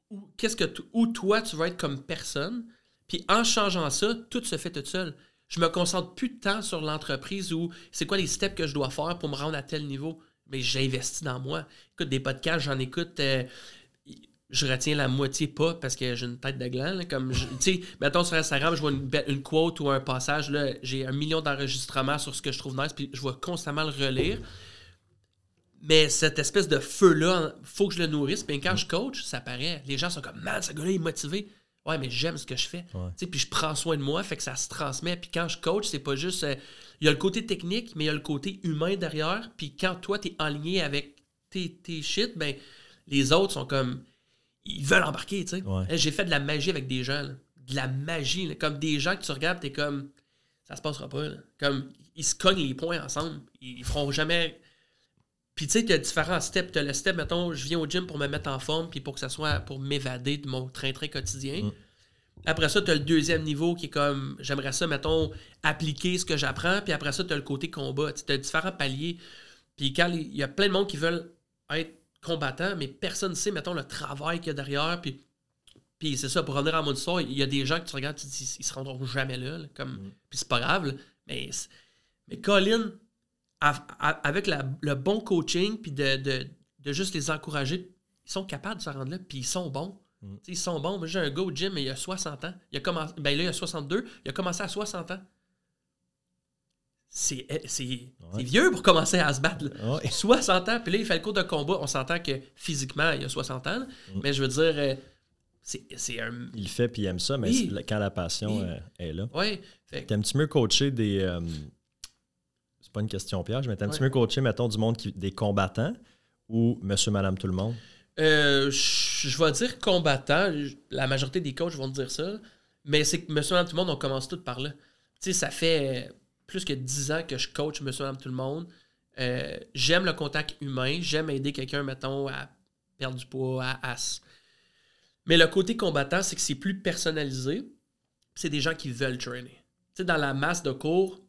où, qu'est-ce que où toi tu veux être comme personne. Puis en changeant ça, tout se fait tout seul. Je me concentre plus de temps sur l'entreprise ou c'est quoi les steps que je dois faire pour me rendre à tel niveau. Mais j'investis dans moi. Écoute, des podcasts, j'en écoute. euh, je retiens la moitié pas parce que j'ai une tête de gland. là, comme tu sais, mettons sur Instagram, je vois une, une quote ou un passage. là, J'ai un million d'enregistrements sur ce que je trouve nice, puis je vais constamment le relire. Mais cette espèce de feu-là, faut que je le nourrisse. Puis quand je coach, ça paraît. Les gens sont comme, man, ce gars-là est motivé. Ouais, mais j'aime ce que je fais. Ouais. Puis je prends soin de moi, fait que ça se transmet. Puis quand je coach, c'est pas juste. euh, Il y a le côté technique, mais il y a le côté humain derrière. Puis quand toi, tu es aligné avec tes, tes shit, ben, les autres sont comme. Ils veulent embarquer, tu sais. Ouais. J'ai fait de la magie avec des gens, là. De la magie, là. Comme des gens que tu regardes, t'es comme. Ça se passera pas, là. Comme, ils se cognent les points ensemble. Ils feront jamais. Puis tu sais, tu as différents steps. Tu as le step, mettons, je viens au gym pour me mettre en forme, puis pour que ça soit pour m'évader de mon train-train quotidien. Mm. Après ça, tu as le deuxième niveau qui est comme, j'aimerais ça, mettons, appliquer ce que j'apprends. Puis après ça, tu as le côté combat. Tu as différents paliers. Puis quand il y a plein de monde qui veulent être combattants, mais personne ne sait, mettons, le travail qu'il y a derrière. Puis, puis c'est ça, pour revenir à mon histoire, il y a des gens que tu regardes, tu te dis, ils se rendront jamais là. là, comme, Mm. Puis c'est pas grave. là. mais, mais Colin, a- a- avec la- le bon coaching, puis de, de- de juste les encourager, ils sont capables de se rendre là, puis ils sont bons. Mm. Ils sont bons. Moi, j'ai un gars au gym, mais il a 60 ans. Il a commencé, ben là, il a 62. Il a commencé à 60 ans. C'est c'est vieux pour commencer à se battre. Ouais. 60 ans, puis là, il fait le cours de combat. On s'entend que physiquement, il a 60 ans. Mm. Mais je veux dire, euh, c'est un. Il le fait puis il aime ça, mais Oui. quand la passion Oui. euh, est là. Que- T'aimes-tu mieux coacher des. euh, c'est pas une question piège, mais t'aimes-tu Ouais. mieux coacher, mettons, du monde qui, des combattants ou monsieur, madame, tout le monde? Euh, je je vais dire combattant. La majorité des coachs vont te dire ça. Mais c'est que monsieur, madame, tout le monde, on commence tout par là. Tu sais, ça fait plus que 10 ans que je coach monsieur, madame, tout le monde. Euh, j'aime le contact humain. J'aime aider quelqu'un, mettons, à perdre du poids, à, à s- Mais le côté combattant, c'est que c'est plus personnalisé. C'est des gens qui veulent trainer. Tu sais, dans la masse de cours,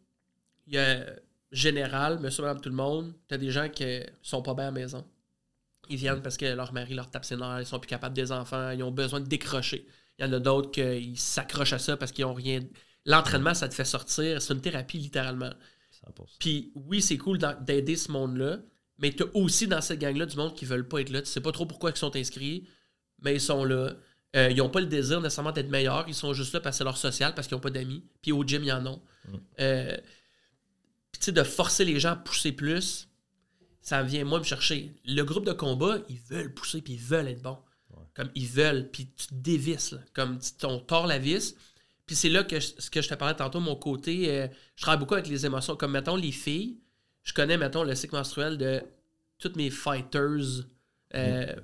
il y a général, monsieur, madame, tout le monde. Tu as des gens qui sont pas bien à la maison. Ils viennent parce que leur mari leur tape ses nerfs, ils sont plus capables des enfants, ils ont besoin de décrocher. Il y en a d'autres qui s'accrochent à ça parce qu'ils ont rien. L'entraînement, ça te fait sortir. C'est une thérapie, littéralement. 100%. Puis oui, c'est cool d'aider ce monde-là, mais tu as aussi dans cette gang-là du monde qui veulent pas être là. Tu sais pas trop pourquoi ils sont inscrits, mais ils sont là. Euh, ils n'ont pas le désir nécessairement d'être meilleurs. Ils sont juste là parce que c'est leur social, parce qu'ils n'ont pas d'amis. Puis au gym, ils en ont. Euh, puis tu sais, de forcer les gens à pousser plus, ça vient moi me chercher. Le groupe de combat, ils veulent pousser, puis ils veulent être bons. Comme ils veulent, puis tu te dévisses. là. Comme tu on tord la vis. Puis c'est là que je- ce que je te parlais tantôt, mon côté, euh, je travaille beaucoup avec les émotions. Comme mettons les filles, je connais mettons le cycle menstruel de toutes mes fighters. euh,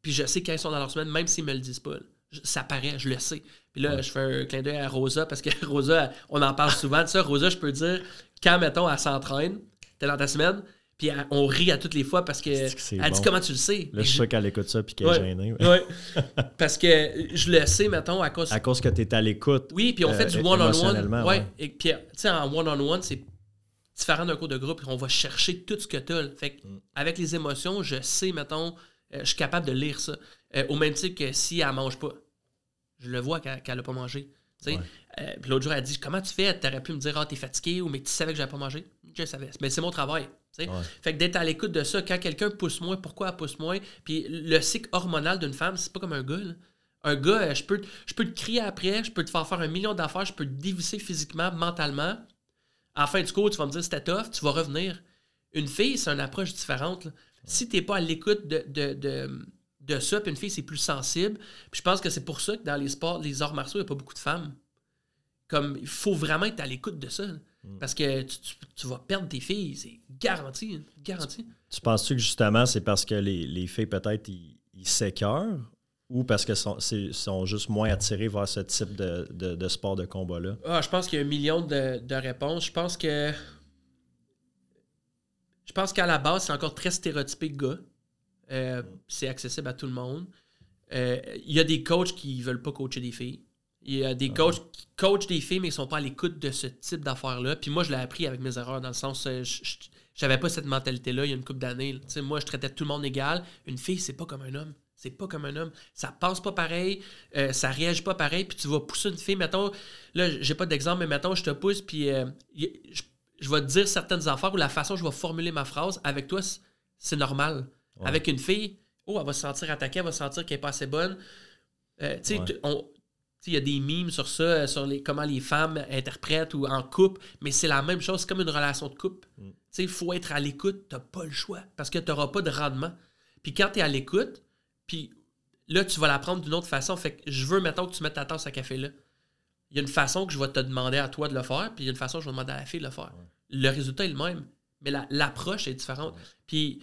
Puis je sais quand ils sont dans leur semaine, même s'ils me le disent pas. là. Ça paraît, je le sais. Puis là, je fais un clin d'œil à Rosa parce que Rosa, on en parle souvent de ça. Rosa, je peux dire, quand mettons, elle s'entraîne, t'es dans ta semaine, puis on rit à toutes les fois parce que elle dit comment tu le sais. Là, je suis sûr qu'elle écoute ça puis qu'elle Ouais. est gênée. ouais. Ouais. Parce que je le sais, mettons, à cause. À cause que tu es à l'écoute. Oui, puis on fait euh, du one-on-one. émotionnellement, ouais. ouais. Et puis, tu sais, en one-on-one, c'est différent d'un cours de groupe. On va chercher tout ce que tu as. Fait que, Mm. avec les émotions, je sais, mettons, euh, je suis capable de lire ça. Euh, au même titre que si elle mange pas. Je le vois qu'elle n'a pas mangé. tu sais. Ouais. Euh, puis l'autre jour, elle dit Comment tu fais? Tu aurais pu me dire Ah, t'es fatigué ou mais tu savais que j'avais pas mangé? Je savais. Mais c'est mon travail. Ouais. Fait que d'être à l'écoute de ça, quand quelqu'un pousse moins, pourquoi elle pousse moins? Puis le cycle hormonal d'une femme, c'est pas comme un gars. là. Un gars, euh, je peux, te- je peux te crier après, je peux te faire faire un million d'affaires, je peux te dévisser physiquement, mentalement. À la fin du cours, tu vas me dire c'était tough, tu vas revenir. Une fille, c'est une approche différente. là. Si tu n'es pas à l'écoute de, de, de, de ça, puis une fille, c'est plus sensible. Puis je pense que c'est pour ça que dans les sports, les arts martiaux, il n'y a pas beaucoup de femmes. Comme, il faut vraiment être à l'écoute de ça. là. Parce que tu, tu- tu vas perdre tes filles, garanti. hein, Garanti. Tu penses-tu que justement, c'est parce que les, les filles, peut-être, ils, s'écœurent ou parce qu'elles sont, sont juste moins attirées vers ce type de, de- de sport de combat-là? Ah, je pense qu'il y a un million de, de réponses. Je pense que. Je pense qu'à la base, c'est encore très stéréotypé gars. Euh, c'est accessible à tout le monde. Euh, Il y a des coachs qui veulent pas coacher des filles. Il y a des coachs qui coachent des filles, mais ils sont pas à l'écoute de ce type d'affaires-là. Puis moi, je l'ai appris avec mes erreurs, dans le sens, euh, je- je- j'avais pas cette mentalité-là il y a une couple d'années. Moi, je traitais tout le monde égal. Une fille, c'est pas comme un homme. C'est pas comme un homme. Ça pense pas pareil, euh, ça réagit pas pareil, puis tu vas pousser une fille, mettons, là, j'ai pas d'exemple, mais mettons, je te pousse, puis euh, je, je vais te dire certaines affaires ou la façon dont je vais formuler ma phrase, avec toi, c'est normal. Ouais. Avec une fille, oh, elle va se sentir attaquée, elle va se sentir qu'elle est pas assez bonne. Euh, tu sais, Ouais. tu- on- tu sais, il y a des mimes sur ça, euh, sur les, comment les femmes interprètent ou en couple, mais c'est la même chose, c'est comme une relation de couple. Mm. Tu il faut être à l'écoute, t'as pas le choix, parce que tu n'auras pas de rendement. Puis quand tu es à l'écoute, puis là, tu vas l'apprendre d'une autre façon. Fait que je veux, mettons, que tu mettes ta tasse à café là. Il y a une façon que je vais te demander à toi de le faire, puis il y a une façon que je vais demander à la fille de le faire. Le résultat est le même, mais la- l'approche est différente. Puis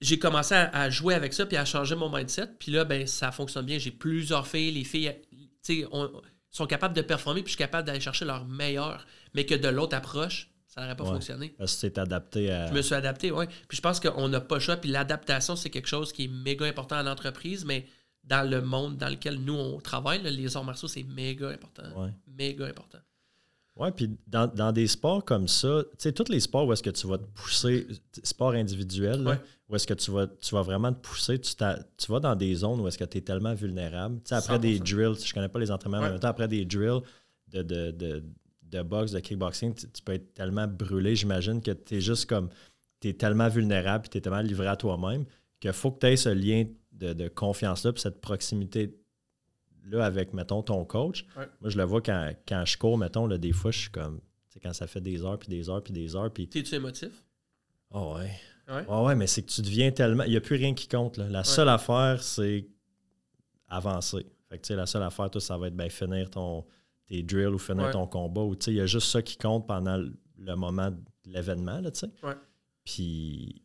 j'ai commencé à, à jouer avec ça, puis à changer mon mindset. Puis là, ben, ça fonctionne bien. J'ai plusieurs filles. Les filles, tu on- sont capables de performer, puis je suis capable d'aller chercher leur meilleur. Mais que de l'autre approche, Ça n'aurait pas Ouais. fonctionné. Parce que c'est adapté à. Je me suis adapté, oui. Puis je pense qu'on n'a pas le choix. Puis l'adaptation, c'est quelque chose qui est méga important à l'entreprise, mais dans le monde dans lequel nous, on travaille, là, les arts martiaux, c'est méga important. Ouais. Méga important. Oui, puis dans, dans des sports comme ça, tu sais, tous les sports où est-ce que tu vas te pousser, sport individuel, là, Ouais. où est-ce que tu vas, tu vas vraiment te pousser, tu, vas dans des zones où est-ce que tu es tellement vulnérable. Tu sais, après des 100%. drills, je connais pas les entraînements, mais en même temps, après des drills de, de, de, de boxe, de kickboxing, tu, tu peux être tellement brûlé, j'imagine, que tu es juste comme, tu es tellement vulnérable, tu es tellement livré à toi-même, qu'il faut que tu aies ce lien de, de confiance-là, puis cette proximité là avec, mettons, ton coach. Ouais. Moi, je le vois quand, quand je cours, mettons, là, des fois, je suis comme, tu sais, quand ça fait des heures, puis des heures, puis des heures, puis... T'es-tu émotif? Oh ouais. Ouais. Ah ouais, mais c'est que tu deviens tellement... Il n'y a plus rien qui compte, là. La seule affaire, c'est avancer. Fait que, tu sais, la seule affaire, toi, ça va être, ben, finir ton, tes drills ou finir Ouais. ton combat, ou, tu sais, il y a juste ça qui compte pendant le- moment de l'événement, là, tu sais. Ouais. Puis...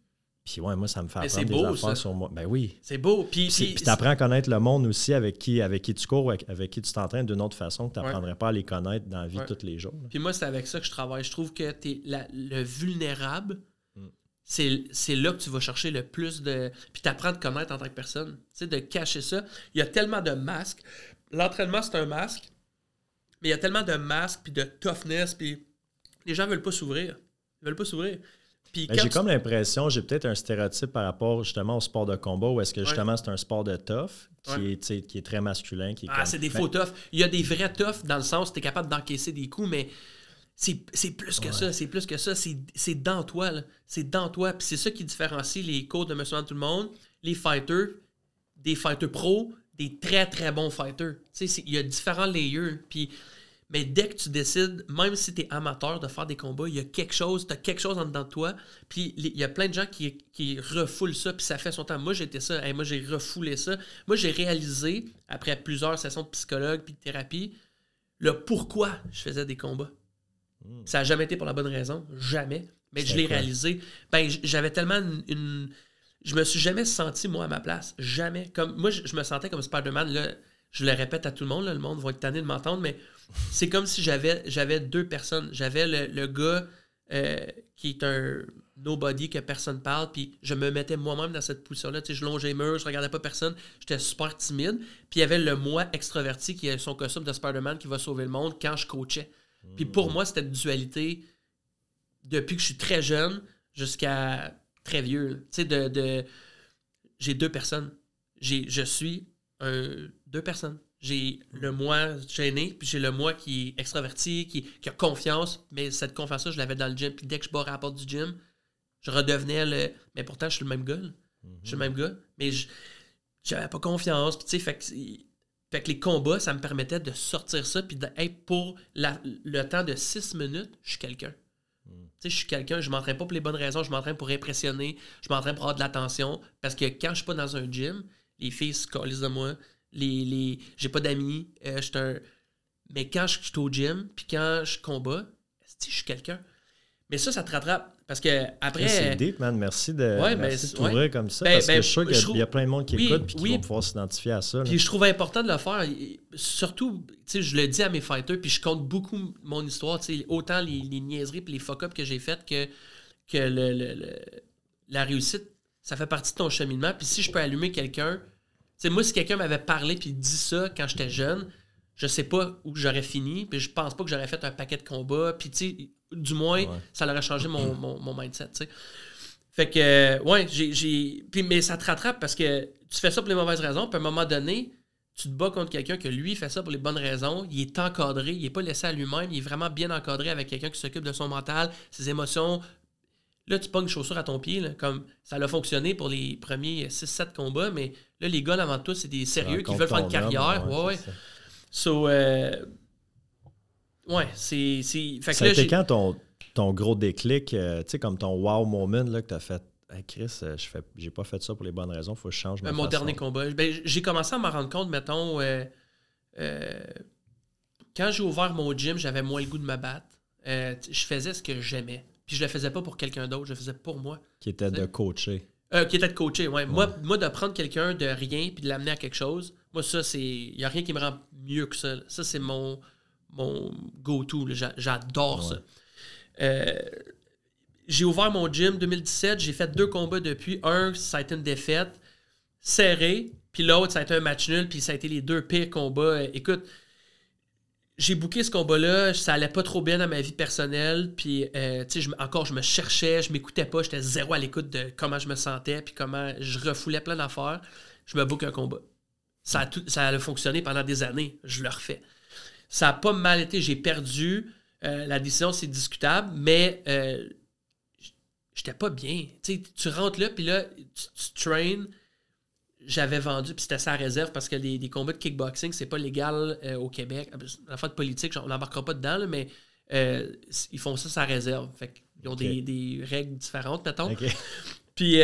Puis ouais, moi, ça me fait apprendre des beau, affaires ça. sur moi. Ben oui. C'est beau. Puis, Puis, puis- tu apprends à connaître le monde aussi avec qui, avec qui tu cours, avec, avec qui tu t'entraînes d'une autre façon que tu Ouais. n'apprendrais pas à les connaître dans la vie Ouais. de tous les jours. là. Puis moi, c'est avec ça que je travaille. Je trouve que la- le vulnérable, Mm. c'est c'est là que tu vas chercher le plus de. Puis t'apprends à te connaître en tant que personne. Tu sais, de cacher ça. Il y a tellement de masques. L'entraînement, c'est un masque. Mais il y a tellement de masques, puis de toughness, puis les gens veulent pas s'ouvrir. Ils veulent pas s'ouvrir. Ben, j'ai comme l'impression, j'ai peut-être un stéréotype par rapport justement au sport de combat où est-ce que justement c'est un sport de tough qui, Ouais. est, qui est très masculin. Qui est Ah, c'est des Ben, faux toughs. Il y a des vrais toughs dans le sens où tu es capable d'encaisser des coups, mais c'est c'est plus que ça. C'est plus que ça. C'est c'est dans toi. C'est dans toi. Puis c'est ça qui différencie les coachs de Monsieur Tout le Monde, les fighters, des fighters pros, des très très bons fighters. Il y a différents layers. Puis, mais dès que tu décides, même si tu es amateur de faire des combats, il y a quelque chose, tu as quelque chose en dedans de toi. Puis il y a plein de gens qui, qui refoulent ça, puis ça fait son temps. Moi, j'étais ça. Hey, moi, j'ai refoulé ça. Moi, j'ai réalisé, après plusieurs sessions de psychologue puis de thérapie, le pourquoi je faisais des combats. Ça n'a jamais été pour la bonne raison. Jamais. Mais je l'ai réalisé. Ben, j'avais tellement une, une- Je me suis jamais senti, moi, à ma place. Jamais. Comme, moi, je, je me sentais comme Spider-Man. Je le répète à tout le monde. là, le monde va être tanné de m'entendre, mais c'est comme si j'avais, j'avais deux personnes. J'avais le, le gars euh, qui est un nobody que personne parle, puis je me mettais moi-même dans cette position-là. Tu sais, je longeais les murs, je regardais pas personne. J'étais super timide. Puis il y avait le moi extraverti qui a son costume de Spider-Man qui va sauver le monde quand je coachais. Puis pour moi, c'était une dualité depuis que je suis très jeune jusqu'à très vieux. Tu sais, de, de- j'ai deux personnes. J'ai, je suis un- deux personnes. J'ai le moi gêné, puis j'ai le moi qui est extraverti, qui, qui a confiance, mais cette confiance-là, je l'avais dans le gym. Puis dès que je barrais à la porte du gym, je redevenais le. Mais pourtant, je suis le même gars. Je suis le même gars, mais je j'avais pas confiance. Puis tu sais, fait que, fait que les combats, ça me permettait de sortir ça, puis de, hey, pour la- le temps de six minutes, je suis quelqu'un. Tu sais, je suis quelqu'un, je m'entraîne pas pour les bonnes raisons, je m'entraîne pour impressionner, je m'entraîne pour avoir de l'attention. Parce que quand je suis pas dans un gym, les filles se calissent de moi, les, les, j'ai pas d'amis, euh, je suis un. Mais quand je suis au gym, puis quand je combats, esti, je suis quelqu'un. Mais ça, ça te rattrape. Parce que après. C'est deep, man. Merci de, Ouais, merci ben, de t'ouvrir ouais. comme ça. Ben, parce que ben, je suis sûr qu'il y, a- je trouve- il y a plein de monde qui Oui, écoute et qui vont pouvoir s'identifier à ça. Puis je trouve important de le faire. Surtout, tu sais, je le dis à mes fighters, puis je compte beaucoup mon histoire, tu sais, autant les, les niaiseries et les fuck-ups que j'ai faites que, que le, le- le- la réussite, ça fait partie de ton cheminement. Puis si je peux allumer quelqu'un, sais, moi, si quelqu'un m'avait parlé puis dit ça quand j'étais jeune, je sais pas où j'aurais fini, puis je pense pas que j'aurais fait un paquet de combats, puis tu sais, du moins, Ouais. ça aurait changé mon, mon, mon mindset, tu sais. Fait que, euh, ouais, j'ai. Puis, mais ça te rattrape parce que tu fais ça pour les mauvaises raisons, puis à un moment donné, tu te bats contre quelqu'un que lui fait ça pour les bonnes raisons, il est encadré, il n'est pas laissé à lui-même, il est vraiment bien encadré avec quelqu'un qui s'occupe de son mental, ses émotions. Là, tu pognes une chaussure à ton pied, là, comme ça a fonctionné pour les premiers 6-7 combats, mais là, les gars, avant tout, c'est des sérieux qui veulent faire une carrière. homme, Ouais, ouais. ça. So, euh, ouais, c'est. c'est- Fait que Ça là, a été j'ai- quand ton, ton gros déclic, euh, tu sais, comme ton wow moment là, que tu as fait Hey, Chris, euh, je fais, j'ai pas fait ça pour les bonnes raisons, faut que je change ma mon façon. dernier combat. Ben, j'ai commencé à m'en rendre compte, mettons, euh, euh, quand j'ai ouvert mon gym, j'avais moins le goût de me battre. Euh, je faisais ce que j'aimais. Puis je le faisais pas pour quelqu'un d'autre, je le faisais pour moi. Qui était de coacher. Euh, qui était de coacher, ouais. Moi, moi, de prendre quelqu'un de rien puis de l'amener à quelque chose, moi, ça, c'est. Il n'y a rien qui me rend mieux que ça. Ça, c'est mon, mon go-to. J'adore ça. Euh, j'ai ouvert mon gym 2017, j'ai fait deux combats depuis. Un, ça a été une défaite serrée, puis l'autre, ça a été un match nul, puis ça a été les deux pires combats. Euh, écoute, j'ai booké ce combat-là, ça allait pas trop bien dans ma vie personnelle, puis euh, tu encore je me cherchais, je m'écoutais pas, j'étais zéro à l'écoute de comment je me sentais, puis comment je refoulais plein d'affaires. Je me book un combat. Ça a, tout, ça a fonctionné pendant des années, je le refais. Ça a pas mal été, j'ai perdu. Euh, la décision, c'est discutable, mais euh, j'étais pas bien. tu rentres là, puis là, tu, trains. J'avais vendu, puis c'était ça réserve parce que les, combats de kickboxing, c'est pas légal euh, au Québec. La fois de politique, on n'embarquera pas dedans, mais ils font ça sa réserve. Fait ils ont des, règles différentes, mettons. Puis,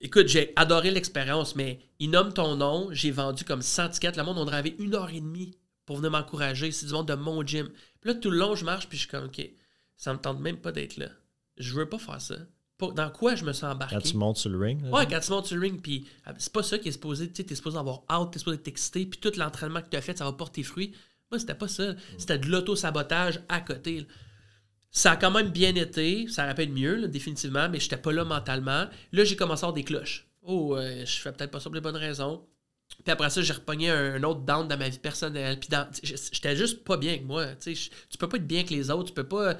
écoute, j'ai adoré l'expérience, mais ils nomment ton nom, j'ai vendu comme 100 tickets. Le monde, on avait une heure et demie pour venir m'encourager. C'est du monde de mon gym. Puis là, tout le long, je marche, puis je suis comme, OK, ça me tente même pas d'être là. Je veux pas faire ça. Dans quoi je me sens embarqué? Quand tu montes sur le ring? ouais, quand tu montes sur le ring, puis ah, c'est pas ça qui est supposé, tu sais, t'es supposé avoir out, t'es supposé t'exciter, puis tout l'entraînement que tu as fait, ça va porter fruit. Moi, c'était pas ça. C'était de l'auto-sabotage à côté. Ça a quand même bien été, ça rappelle mieux, définitivement, mais j'étais pas là mentalement. Là, j'ai commencé à avoir des cloches. Oh, euh, je fais peut-être pas ça pour les bonnes raisons. Puis après ça, j'ai repogné un, autre down dans ma vie personnelle. Puis j'étais juste pas bien avec moi. Tu tu peux pas être bien avec les autres. Tu peux pas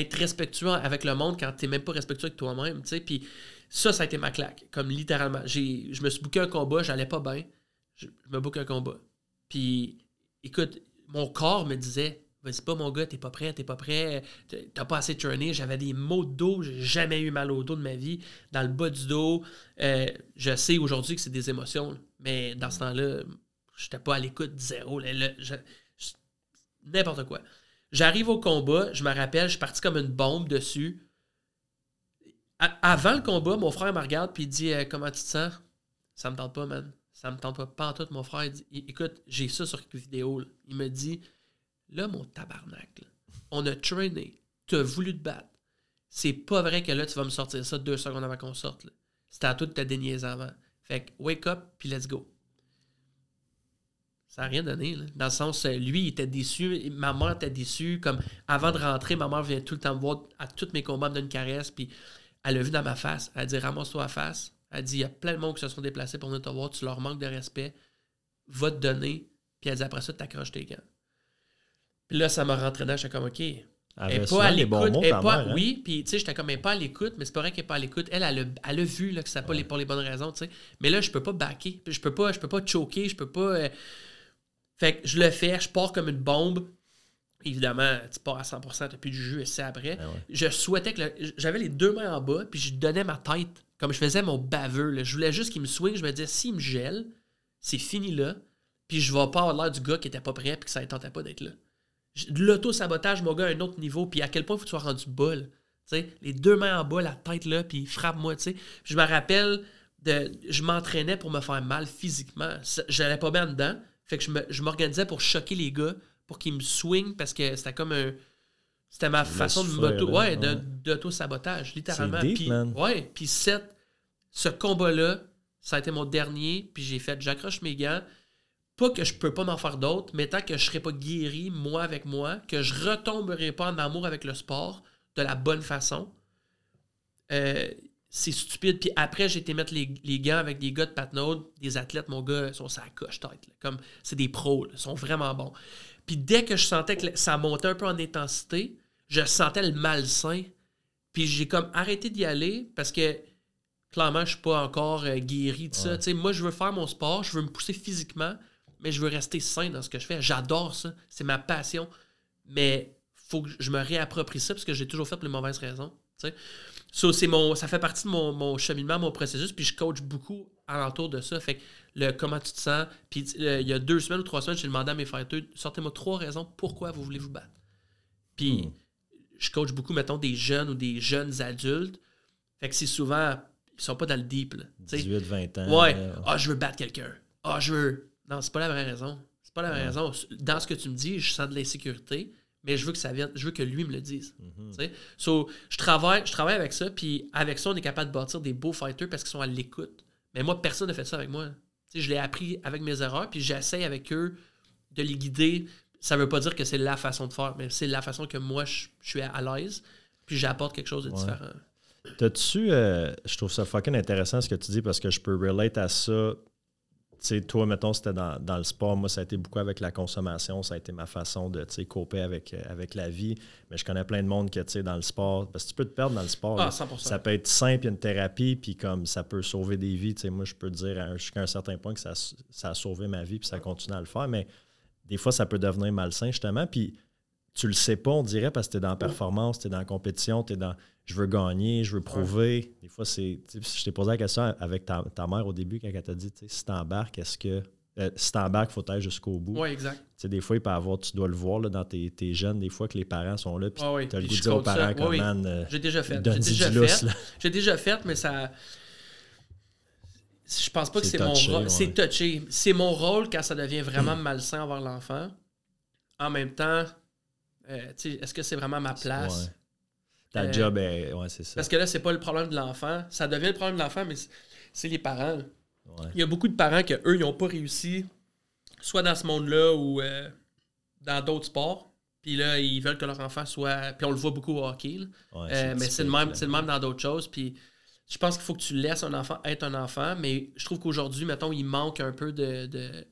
être respectueux avec le monde quand tu n'es même pas respectueux avec toi-même. Puis ça, ça a été ma claque. Comme littéralement. Je me suis booké un combat, j'allais pas bien. Je, me bouquais un combat. Puis écoute, mon corps me disait Vas-y pas mon gars, t'es pas prêt, t'es pas prêt, t'as pas assez tourné. J'avais des maux de dos, j'ai jamais eu mal au dos de ma vie, dans le bas du dos. Euh, je sais aujourd'hui que c'est des émotions, mais dans ce temps-là, j'étais pas à l'écoute zéro. N'importe quoi. J'arrive au combat, je me rappelle, je suis parti comme une bombe dessus. avant le combat, mon frère me regarde puis il dit euh, Comment tu te sens? Ça me tente pas, man. Ça me tente pas. Pas en tout. Mon frère dit Écoute, j'ai ça sur vidéo. Il me dit Là, mon tabarnak, on a trainé, tu as voulu te battre. C'est pas vrai que là, tu vas me sortir ça deux secondes avant qu'on sorte. C'était à toi de te déniaiser avant. Fait que wake up, puis let's go. Ça n'a rien donné. Dans le sens, euh, lui, il était déçu. Ma mère était déçue. Comme avant de rentrer, ma mère vient tout le temps me voir à tous mes combats, me donne une caresse. Puis elle a vu dans ma face. Elle a dit Ramasse-toi à face. Elle a dit Il y a plein de monde qui se sont déplacés pour venir te voir. Tu leur manques de respect. Va te donner. Puis elle dit Après ça, tu accroches tes gants. Puis là, ça m'a rentré dedans. J'étais comme, OK. Elle n'est pas à l'écoute. Hein? Oui, puis tu sais, j'étais comme, elle pas à l'écoute, mais c'est pas vrai qu'elle n'est pas à l'écoute. Elle, elle a, elle a vu là, que ça pas les, pour les bonnes raisons, tu sais. Mais là, je peux pas backer. Je peux pas, je peux pas choquer, je peux pas. Euh, fait que je le fais, je pars comme une bombe. Évidemment, tu pars à 100%, tu plus du jus et c'est après. Ben je souhaitais que. J'avais les deux mains en bas, puis je donnais ma tête, comme je faisais mon baveux. Je voulais juste qu'il me swing. Je me disais, s'il me gèle, c'est fini là, puis je vais pas avoir l'air du gars qui était pas prêt, puis que ça ne tentait pas d'être là l'auto-sabotage, mon gars, à un autre niveau, puis à quel point il faut que tu sois rendu bol. les deux mains en bas, la tête là, puis frappe-moi. Je me rappelle, de, je m'entraînais pour me faire mal physiquement. J'allais pas bien dedans. Fait que je m'organisais pour choquer les gars, pour qu'ils me swingent, parce que c'était comme un. C'était ma façon de. Ouais, d'auto-sabotage, littéralement. Puis, ouais, puis ce combat-là, ça a été mon dernier, puis j'ai fait, j'accroche mes gants, pas que je peux pas m'en faire d'autres, mais tant que je serai pas guéri, moi avec moi, que je retomberai pas en amour avec le sport de la bonne façon, euh, c'est stupide. Puis après, j'ai été mettre les, gants avec des gars de Patnaud, des athlètes, mon gars, sont sa coche tête. Comme c'est des pros, ils sont vraiment bons. Puis dès que je sentais que ça montait un peu en intensité, je sentais le malsain. Puis j'ai comme arrêté d'y aller parce que clairement, je suis pas encore euh, guéri de ça. Moi, je veux faire mon sport, je veux me pousser physiquement, mais je veux rester sain dans ce que je fais. J'adore ça. C'est ma passion. Mais faut que je me réapproprie ça parce que j'ai toujours fait pour les mauvaises raisons. So, mon, ça fait partie de mon, cheminement, mon processus, puis je coach beaucoup alentour de ça. Fait que le comment tu te sens. Puis euh, il y a deux semaines ou trois semaines, j'ai demandé à mes fighters, sortez-moi trois raisons pourquoi vous voulez vous battre. Puis hmm. je coach beaucoup, mettons, des jeunes ou des jeunes adultes. Fait que c'est souvent, ils sont pas dans le deep. 18, 20 ans. Ouais. Ah, je veux battre quelqu'un. Ah, je veux non, c'est pas la vraie raison. C'est pas la vraie raison. Dans ce que tu me dis, je sens de l'insécurité, mais je veux que ça vienne, je veux que lui me le dise. Mhm. so, je travaille, je travaille avec ça, puis avec ça, on est capable de bâtir des beaux fighters parce qu'ils sont à l'écoute. Mais moi, personne n'a fait ça avec moi. je l'ai appris avec mes erreurs, puis j'essaie avec eux de les guider. ça veut pas dire que c'est la façon de faire, mais c'est la façon que moi, je, je suis à l'aise, puis j'apporte quelque chose de Ouais. différent. T'as-tu. euh, je trouve ça fucking intéressant ce que tu dis parce que je peux relate à ça. Tu sais, toi, mettons, c'était dans, dans le sport. Moi, ça a été beaucoup avec la consommation. Ça a été ma façon de, tu sais, coper avec, euh, avec la vie. Mais je connais plein de monde que, tu sais, dans le sport. Parce que tu peux te perdre dans le sport. Ah, là. 100%. Ça peut être simple, il y a une thérapie, puis comme ça peut sauver des vies. Tu sais, moi, je peux te dire jusqu'à un certain point que ça, ça a sauvé ma vie, puis ça continue à le faire. Mais des fois, ça peut devenir malsain, justement. Puis tu le sais pas, on dirait, parce que tu es dans la performance, tu es dans la compétition, tu es dans je veux gagner, je veux prouver. Des fois, c'est. Je t'ai posé la question avec ta, ta mère au début, quand elle t'a dit, si t'embarques, est-ce que. euh, si t'embarques, il faut aller jusqu'au bout. Ouais, exact. Tu sais, des fois, il peut avoir, tu dois le voir là, dans tes, tes jeunes, des fois que les parents sont là, puis Ouais, ouais. tu as le goût de dire aux parents Ouais, comme oui. euh, J'ai déjà fait. J'ai déjà fait. là. J'ai déjà fait, mais ça. Je pense pas que C'est mon rôle. ouais. C'est touché. C'est mon rôle quand ça devient vraiment malsain envers l'enfant. En même temps, euh, est-ce que c'est vraiment ma place? Ouais. Ta Euh, job est. Ouais, c'est ça. Parce que là, c'est pas le problème de l'enfant. Ça devient le problème de l'enfant, mais c'est- les parents. Ouais. Il y a beaucoup de parents que eux, ils n'ont pas réussi, soit dans ce monde-là ou euh, dans d'autres sports. Puis là, ils veulent que leur enfant soit. Puis on le voit beaucoup au hockey. mais c'est le, même, c'est le même dans d'autres choses. Puis je pense qu'il faut que tu laisses un enfant être un enfant, mais je trouve qu'aujourd'hui, mettons, il manque un peu de. de-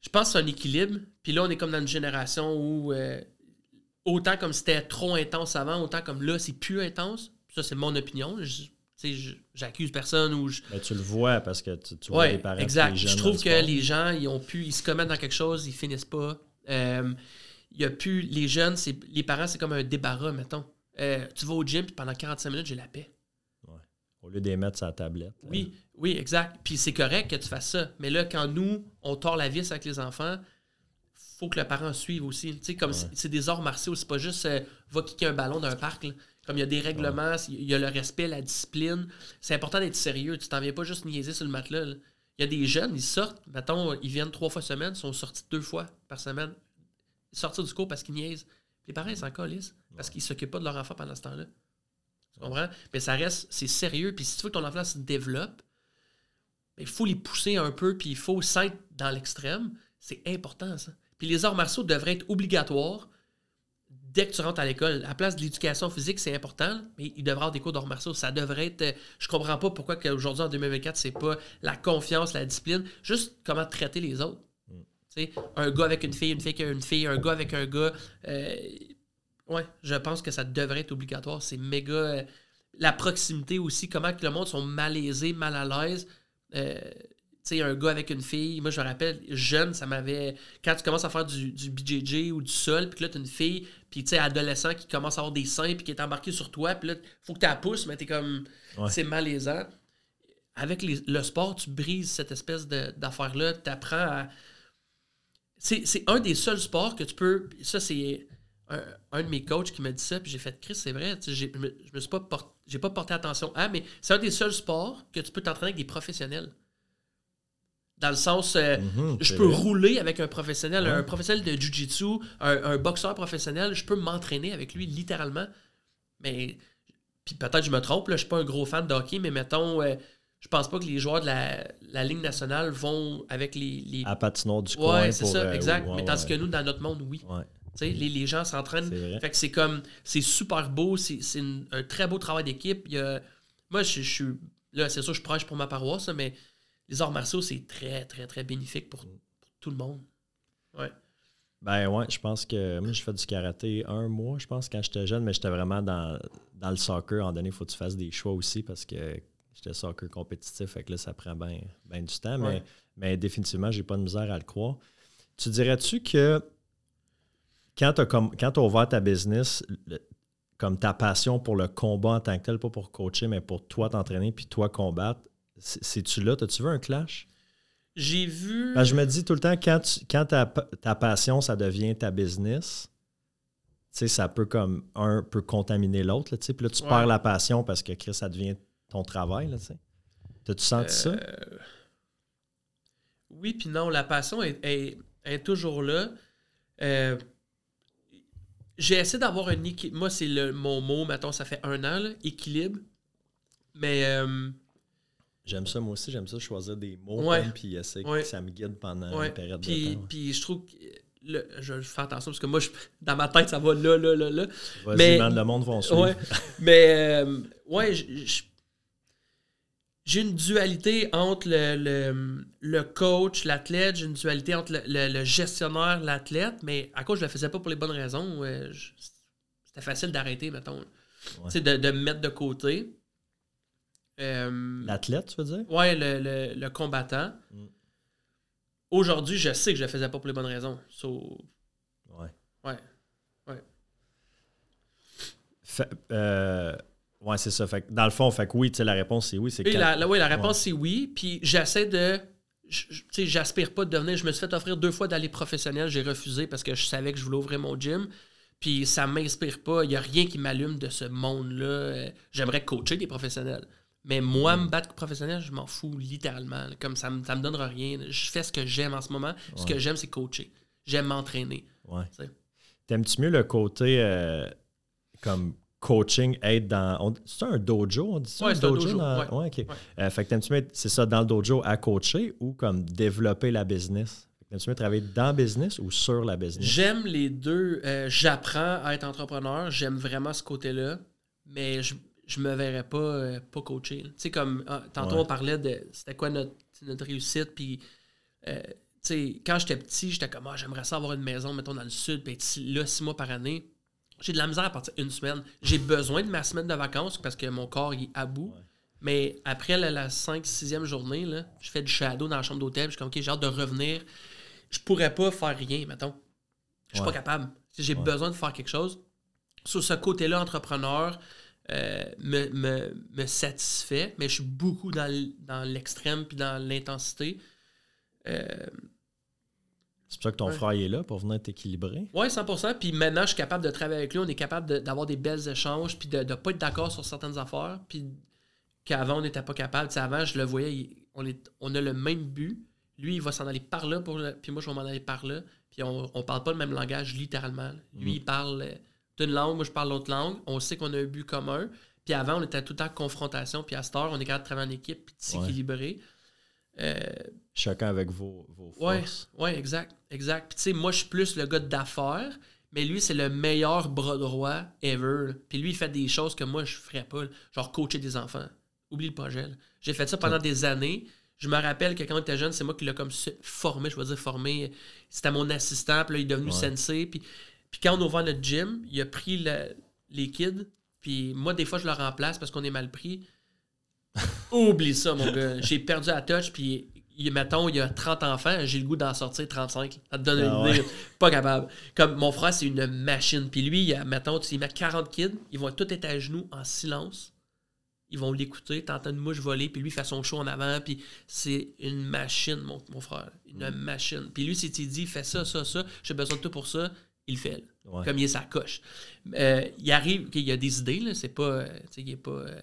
Je pense que c'est un équilibre. Puis là, on est comme dans une génération où euh, autant comme c'était trop intense avant, autant comme là, c'est plus intense. Ça, c'est mon opinion. J'accuse personne ou je, Mais tu le vois parce que tu, tu vois Ouais, les parents. exact. les Je trouve le que les gens, ils ont pu, ils se commettent dans quelque chose, ils finissent pas. Euh, il y a plus, les jeunes, c'est, les parents, c'est comme un débarras, mettons. Euh, tu vas au gym, puis pendant 45 minutes, j'ai la paix. Au lieu de les mettre sur la tablette. Oui, oui, exact. Puis c'est correct que tu fasses ça. Mais là, quand nous, on tord la vis avec les enfants, faut que le parent suive aussi. Tu sais, comme c'est- c'est des arts martiaux, c'est pas juste euh, va kicker un ballon dans un parc. là. Comme il y a des règlements, il y a le respect, la discipline. C'est important d'être sérieux. Tu t'en viens pas juste niaiser sur le matelas. là. Il y a des jeunes, ils sortent, mettons, ils viennent trois fois semaine, ils sont sortis deux fois par semaine. Ils sortent du cours parce qu'ils niaisent. Les parents, ils s'en parce qu'ils s'occupent pas de leur enfant pendant ce temps-là. Tu comprends? Mais ça reste, c'est sérieux. Puis si tu veux que ton enfant se développe, ben, il faut les pousser un peu, puis il faut s'être dans l'extrême. C'est important, ça. Puis les arts martiaux devraient être obligatoires dès que tu rentres à l'école. À la place de l'éducation physique, c'est important, mais il devrait y avoir des cours d'arts martiaux. Ça devrait être. euh, Je comprends pas pourquoi qu'aujourd'hui, en 2024, c'est pas la confiance, la discipline, juste comment traiter les autres. Tu sais, un gars avec une fille, une fille avec une fille, un gars avec un gars. euh, ouais, je pense que ça devrait être obligatoire. C'est méga. euh, la proximité aussi, comment que le monde sont malaisés, mal à l'aise. Euh, sais, un gars avec une fille, moi je me rappelle, jeune, ça m'avait. Quand tu commences à faire du, du BJJ ou du sol, puis que là, tu une fille, puis tu sais, adolescent qui commence à avoir des seins, puis qui est embarqué sur toi, puis là, faut que tu la pousses, mais t'es comme. Ouais. C'est malaisant. Avec les- le sport, tu brises cette espèce d'affaire-là, tu apprends à. C'est un des seuls sports que tu peux. Ça, c'est un, un de mes coachs qui m'a dit ça, puis j'ai fait Chris, c'est vrai. Je me, suis pas porté, j'ai pas porté attention à, mais c'est un des seuls sports que tu peux t'entraîner avec des professionnels. Dans le sens, euh, Mhm, je c'est peux vrai. rouler avec un professionnel, Ouais. un professionnel de jujitsu, un, un boxeur professionnel, je peux m'entraîner avec lui littéralement. Mais, puis peut-être je me trompe, là, je suis pas un gros fan de hockey, mais mettons, euh, je pense pas que les joueurs de la, la Ligue nationale vont avec les. les... À patinoire du coin. ouais, c'est pour, ça, euh, exact. ouais, mais tandis que nous, dans notre monde, oui. Les, les gens s'entraînent. c'est. Fait que c'est comme, c'est super beau, c'est c'est un très beau travail d'équipe. Moi, je, je suis, là, c'est sûr, je prêche pour ma paroisse, mais les arts martiaux, c'est très, très, très bénéfique pour, pour tout le monde. Ouais. Ben ouais, je pense que moi, je fais du karaté un mois, je pense, quand j'étais jeune, mais j'étais vraiment dans, dans le soccer. En donné, il faut que tu fasses des choix aussi parce que j'étais soccer compétitif, fait que là, ça prend bien ben du temps, mais, Ouais. mais définitivement, j'ai pas de misère à le croire. Tu dirais-tu que quand tu as, ouvert ta business, le- comme ta passion pour le combat en tant que tel, pas pour coacher, mais pour toi t'entraîner puis toi combattre, c'est-tu là? T'as-tu vu un clash? J'ai vu. Ben, je me dis tout le temps, quand, tu- quand ta, ta passion, ça devient ta business, tu sais, ça peut comme un peut contaminer l'autre. là, tu sais. Puis là, tu Ouais. perds la passion parce que Chris, ça devient ton travail. Là. T'as-tu senti ça? Euh, Oui, puis non, la passion est, est- est toujours là. Euh, J'ai essayé d'avoir un équilibre. Moi, c'est le- mon mot, mettons, ça fait un an, là, équilibre. Mais euh, J'aime ça, moi aussi, j'aime ça choisir des mots Ouais. puis essayer Ouais. que ça me guide pendant Ouais. une période puis, de temps. puis je trouve que je, fais attention parce que moi, je, dans ma tête, ça va là, là, là, là. Vas-y, Mais- man, le monde va suivre. Mais, euh, ouais, j'ai une dualité entre le, le, le coach, l'athlète, j'ai une dualité entre le, le- gestionnaire, l'athlète, mais à cause je le faisais pas pour les bonnes raisons, je- c'était facile d'arrêter, mettons. Tu sais, de, de me mettre de côté. Euh, L'athlète, tu veux dire? Ouais, le, le- le combattant. Mm. Aujourd'hui, je sais que je le faisais pas pour les bonnes raisons. So, Ouais. ouais. Fait- euh, ouais, c'est ça. Fait que dans le fond, fait que oui, tu sais, la réponse, c'est oui. C'est quatre- la, la- ouais, la réponse, Ouais. c'est oui. Puis j'essaie de. Tu sais, j'aspire pas de devenir. Je me suis fait offrir deux fois d'aller professionnel. J'ai refusé parce que je savais que je voulais ouvrir mon gym. Puis ça m'inspire pas. Il y a rien qui m'allume de ce monde-là. Euh, J'aimerais coacher des professionnels. Mais moi, Mm. me battre professionnel, je m'en fous littéralement. Comme ça, me- ça me donnera rien. Je fais ce que j'aime en ce moment. Ce que j'aime, c'est coacher. J'aime m'entraîner. Ouais. T'aimes-tu mieux le côté euh, comme coaching, être dans. C'est un dojo, on dit ça? Ouais, un c'est un dojo? dojo, dans- ouais. ok. Ouais. Euh, fait que t'aimes-tu mieux, c'est ça, dans le dojo à coacher ou comme développer la business? T'aimes-tu mieux travailler dans le business ou sur la business? J'aime les deux. Euh, J'apprends à être entrepreneur. J'aime vraiment ce côté-là. Mais je, je me verrais pas, euh, pas coacher. Tu sais, comme ah, tantôt, Ouais. on parlait de c'était quoi notre, notre réussite. Puis, euh, tu sais, quand j'étais petit, j'étais comme, ah, j'aimerais ça avoir une maison, mettons, dans le sud, puis là, six mois par année. J'ai de la misère à partir une semaine. J'ai besoin de ma semaine de vacances parce que mon corps il est à bout. Ouais. Mais après la, la 5 6e journée, là, je fais du shadow dans la chambre d'hôtel. Je suis comme, OK, j'ai hâte de revenir. Je pourrais pas faire rien, mettons. Je suis Ouais. pas capable. J'ai Ouais. besoin de faire quelque chose. Sur ce côté-là, entrepreneur euh, me, me, me satisfait, mais je suis beaucoup dans l'extrême puis dans l'intensité. Euh, C'est pour ça que ton Ouais. frère est là pour venir t'équilibrer. Ouais, 100%. Puis maintenant, je suis capable de travailler avec lui. On est capable de- d'avoir des belles échanges, puis de ne pas être d'accord sur certaines affaires. Puis qu'avant, on n'était pas capable. Avant, je le voyais, il- on, est, on a le même but. Lui, il va s'en aller par là, pour le- puis moi, je vais m'en aller par là. Puis on ne parle pas le même langage, littéralement. Lui, Mm. il parle d'une langue, moi, je parle l'autre langue. On sait qu'on a un but commun. Puis avant, on était tout le temps en confrontation. Puis à cette heure, on est capable de travailler en équipe, puis de s'équilibrer. Euh, Chacun avec vos, vos forces. ouais, exact, exact. Puis tu sais, moi, je suis plus le gars d'affaires, mais lui, c'est le meilleur bras droit ever. Puis lui, il fait des choses que moi, je ferais pas. Genre coacher des enfants. Oublie le projet. J'ai fait ça pendant des années. Je me rappelle que quand on était jeune, c'est moi qui l'ai comme formé, je vais dire formé. C'était mon assistant, puis là, il est devenu Ouais. sensei. Puis, puis quand on a ouvert notre gym, il a pris le- les kids. Puis moi, des fois, je le remplace parce qu'on est mal pris. Oublie ça, mon gars. J'ai perdu la touch, puis il, mettons, il y a 30 enfants, j'ai le goût d'en sortir 35. Ça te donne Ah une idée. ouais. Pas capable. Comme mon frère, c'est une machine. Puis lui, il a, mettons, tu met 40 kids, ils vont tous être à genoux en silence. Ils vont l'écouter, t'entends une mouche voler, puis lui, il fait son show en avant, puis c'est une machine, mon, mon frère. Une machine. Puis lui, si tu dis, fais ça, ça, ça, j'ai besoin de toi pour ça, il le fait. là Ouais. comme il est sa coche. Euh, il arrive qu'il y a des idées, là, c'est pas. euh, tu sais, il est pas. euh,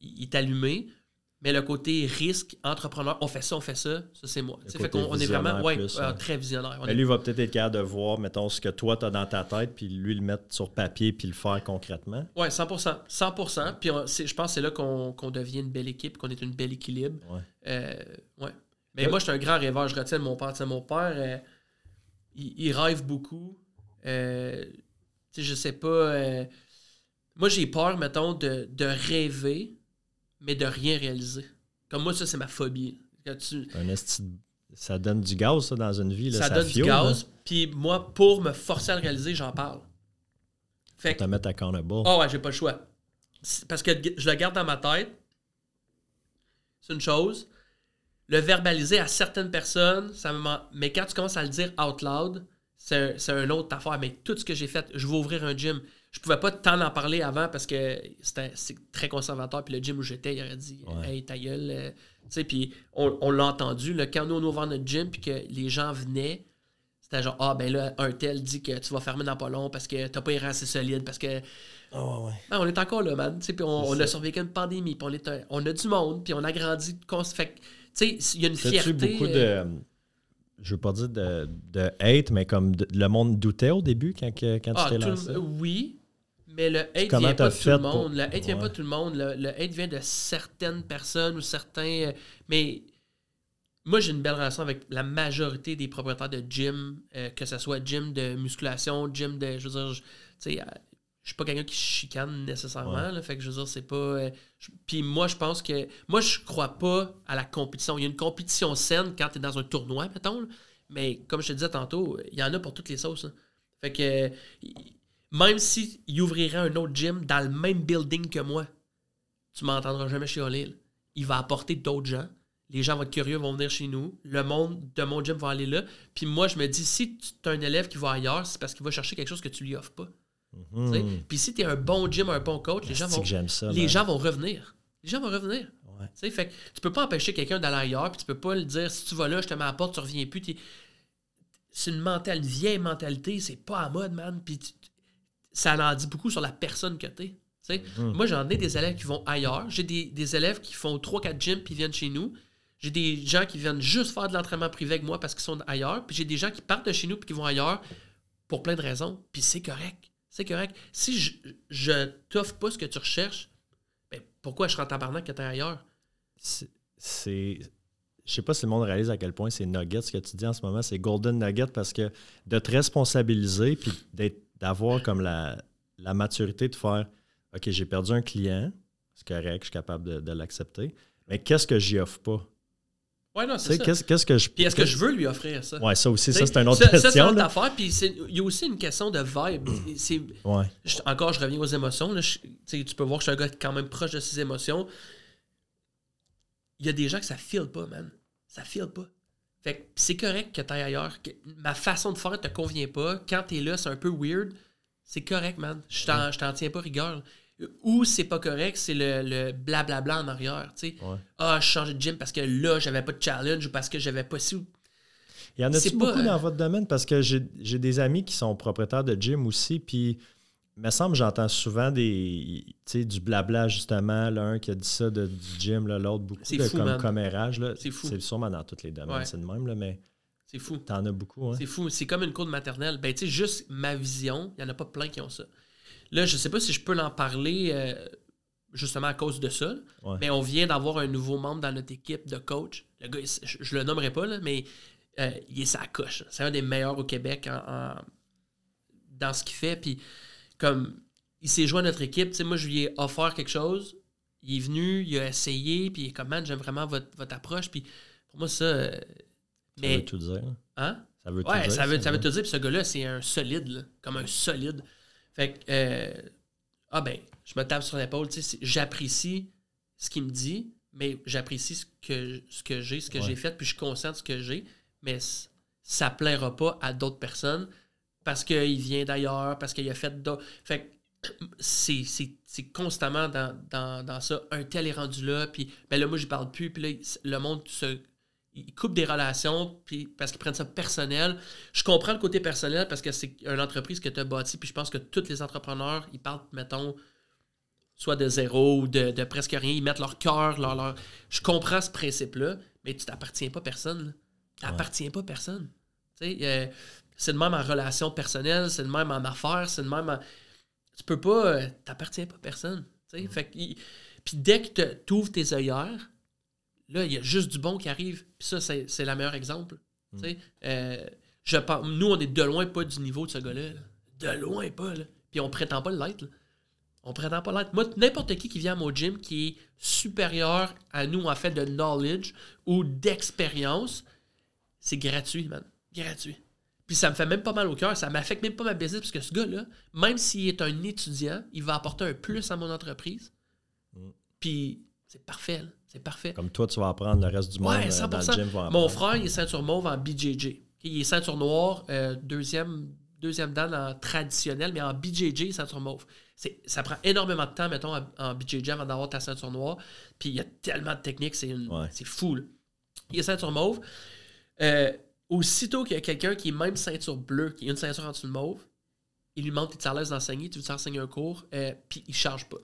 il est allumé. Mais le côté risque, entrepreneur, on fait ça, on fait ça, ça c'est moi. Fait qu'on on est vraiment ouais, plus, ouais. très visionnaire. On Mais est- lui va peut-être être capable de voir, mettons, ce que toi, tu as dans ta tête, puis lui le mettre sur papier, puis le faire concrètement. Ouais, 100%. 100%. Puis on- c'est- je pense que c'est là qu'on qu'on devient une belle équipe, qu'on est une belle équilibre. Ouais. Euh, ouais. Mais Ouais. moi, je suis un grand rêveur. Je retiens de mon père. Tu sais, mon père, euh, il, il rêve beaucoup. Euh, je sais pas. euh, moi, j'ai peur, mettons, de, de rêver, mais de rien réaliser. Comme moi, ça, c'est ma phobie. Quand tu, Ça donne du gaz, ça, dans une vie. Là, ça, ça donne du gaz. Puis moi, pour me forcer à le réaliser, j'en parle. Fait que te mettre accountable. Ah ouais, j'ai pas le choix. Parce que je le garde dans ma tête. C'est une chose. Le verbaliser à certaines personnes, ça me mais quand tu commences à le dire out loud, c'est un, autre affaire. Mais tout ce que j'ai fait, je vais ouvrir un gym. Je pouvais pas tant en parler avant parce que c'était- c'est très conservateur. Puis le gym où j'étais, il aurait dit Ouais. Hey, ta gueule. euh, tu sais, puis on, on l'a entendu. Là, quand nous, on ouvert notre gym, puis que les gens venaient, c'était genre Ah, ben là, un tel dit que tu vas fermer dans pas long parce que t'as pas les reins assez solides, parce que Ah ouais, ouais. ah, on est encore là, man. Puis on, a survécu à une pandémie, puis on, est un- on a du monde, puis on a grandi. Fait que, tu sais, il y a une fierté. beaucoup euh, de. Je veux pas dire de, de hate, mais comme de- le monde doutait au début quand, quand ah, tu t'es lancé. oui, mais le hate Comment vient pas de tout le pour- monde. Le hate vient pas de tout le monde. Le, le hate vient de certaines personnes ou certains. euh, Mais moi, j'ai une belle relation avec la majorité des propriétaires de gym, euh, que ce soit gym de musculation, gym de. Je veux dire, je- je suis pas quelqu'un qui chicane nécessairement. là, fait que je veux dire, c'est pas. euh, je- Puis moi, je pense que. Moi, je crois pas à la compétition. Il y a une compétition saine quand tu es dans un tournoi, mettons. là. Mais comme je te disais tantôt, il y en a pour toutes les sauces. là. Fait que. euh, même s'il ouvrirait un autre gym dans le même building que moi, tu m'entendras jamais chialer. là. Il va apporter d'autres gens. Les gens vont être curieux, vont venir chez nous. Le monde de mon gym va aller là. Puis moi, je me dis, si tu as un élève qui va ailleurs, c'est parce qu'il va chercher quelque chose que tu lui offres pas. Hmm. Puis si tu es un bon gym, un bon coach, les gens vont, ça. les gens vont revenir. Les gens vont revenir. Ouais. Tu sais, fait que tu peux pas empêcher quelqu'un d'aller ailleurs, puis tu peux pas le dire si tu vas là, je te mets à la porte, tu reviens plus. t'es- C'est une, mentale, une vieille mentalité, c'est pas à mode, man. Puis tu- ça en dit beaucoup sur la personne que tu es. Moi, j'en ai des élèves qui vont ailleurs. J'ai des, des élèves qui font 3-4 gyms puis viennent chez nous. J'ai des gens qui viennent juste faire de l'entraînement privé avec moi parce qu'ils sont ailleurs. Puis j'ai des gens qui partent de chez nous puis qui vont ailleurs pour plein de raisons. Puis c'est correct. C'est correct. Si je, je t'offre pas ce que tu recherches, ben pourquoi je serais en tabarnak que tu ailleurs? C'est-. Je sais pas si le monde réalise à quel point c'est nugget ce que tu dis en ce moment, c'est golden nugget parce que de te responsabiliser puis d'avoir comme la, maturité de faire OK, j'ai perdu un client, c'est correct, je suis capable de, de l'accepter, mais qu'est-ce que j'y offre pas? Ouais, non, c'est ça. qu'est-ce qu'est-ce que je. Puis est-ce que je veux lui offrir ça? Ouais, ça aussi, ça c'est une autre ça, ça, c'est question. une autre affaire. Puis il y a aussi une question de vibe. C'est, Ouais. je- encore, je reviens aux émotions. là. Je- tu peux voir que je suis un gars quand même proche de ses émotions. Il y a des gens que ça file pas, man. Ça file pas. Fait que c'est correct que tu ailles ailleurs. que ma façon de faire te convient pas. Quand tu es là, c'est un peu weird. C'est correct, man. Je t'en, je t'en tiens pas rigueur. Ou c'est pas correct, c'est le, le blablabla en arrière. tu sais. Ouais. Ah, je changeais de gym parce que là, j'avais pas de challenge ou parce que j'avais pas si. Il y en a beaucoup pas, euh, dans votre domaine? Parce que j'ai des amis qui sont propriétaires de gym aussi, puis il me semble que j'entends souvent des, du blabla justement, l'un qui a dit ça de, du gym, l'autre beaucoup C'est de fou, comme commérage. là. C'est fou. C'est sûrement dans tous les domaines, Ouais. c'est le même, là, mais C'est fou. t'en as beaucoup. Hein? C'est fou. C'est comme une cour de maternelle. Ben, tu sais, juste ma vision, il n'y en a pas plein qui ont ça. Là, je sais pas si je peux l'en parler euh, justement à cause de ça. Ouais. Mais on vient d'avoir un nouveau membre dans notre équipe de coach. Le gars, je, je le nommerai pas, là, mais euh, il est sa coche. C'est un des meilleurs au Québec en- en- dans ce qu'il fait. Puis, comme il s'est joint à notre équipe, moi, je lui ai offert quelque chose. Il est venu, il a essayé, puis il est comme, man, j'aime vraiment votre, votre approche. Puis, pour moi, ça. euh, Ça veut tout dire. hein? Ça veut tout dire. ça veut, ça veut hein? te dire, puis ce gars-là, c'est un solide, là, comme un solide. Fait que, euh, ah ben, je me tape sur l'épaule, tu sais, j'apprécie ce qu'il me dit, mais j'apprécie ce que, ce que j'ai, ce que Ouais. j'ai fait, puis je suis conscient de ce que j'ai, mais ça plaira pas à d'autres personnes parce qu'il vient d'ailleurs, parce qu'il a fait d'autres. Fait que c'est, c'est, c'est constamment dans, dans, dans ça. Un tel est rendu là, puis ben là, moi, je parle plus, puis là, le monde se. Il coupe des relations puis parce qu'ils prennent ça personnel. Je comprends le côté personnel parce que c'est une entreprise que tu as bâtie, puis je pense que tous les entrepreneurs, ils partent, mettons, soit de zéro ou de, de presque rien, ils mettent leur cœur, leur, leur- Je comprends ce principe-là, mais tu t'appartiens pas à personne. Tu t'appartiens pas à personne. Euh, c'est de même en relation personnelle, c'est de même en affaires, c'est de même en... Tu peux pas... euh, t'appartiens pas à personne. sais. Fait que Puis dès que tu ouvres tes œillères, là, il y a juste du bon qui arrive. Puis ça, c'est c'est le meilleur exemple. Sais, euh, je pense, nous, on est de loin pas du niveau de ce gars-là. là. De loin pas. Là. Puis on prétend pas l'être. On prétend pas l'être. Moi, n'importe qui qui vient à mon gym qui est supérieur à nous en fait de knowledge ou d'expérience, c'est gratuit, man. Gratuit. Puis ça me fait même pas mal au cœur. Ça m'affecte même pas ma business parce que ce gars-là, même s'il est un étudiant, il va apporter un plus à mon entreprise. Puis c'est parfait. là. C'est parfait. Comme toi, tu vas apprendre le reste du monde Ouais, euh, dans 100%. le gym. va Mon frère, il est ceinture mauve en BJJ. Il est ceinture noire, euh, deuxième, deuxième dan en traditionnel, mais en BJJ, ceinture mauve. C'est- Ça prend énormément de temps, mettons, en, en BJJ avant d'avoir ta ceinture noire. Puis il y a tellement de techniques, c'est Ouais. fou. là. Il est ceinture mauve. Euh, aussitôt qu'il y a quelqu'un qui est même ceinture bleue, qui a une ceinture en dessous de mauve, il lui demande, tu es à l'aise d'enseigner, tu veux t'enseigner un cours, euh, puis il charge pas.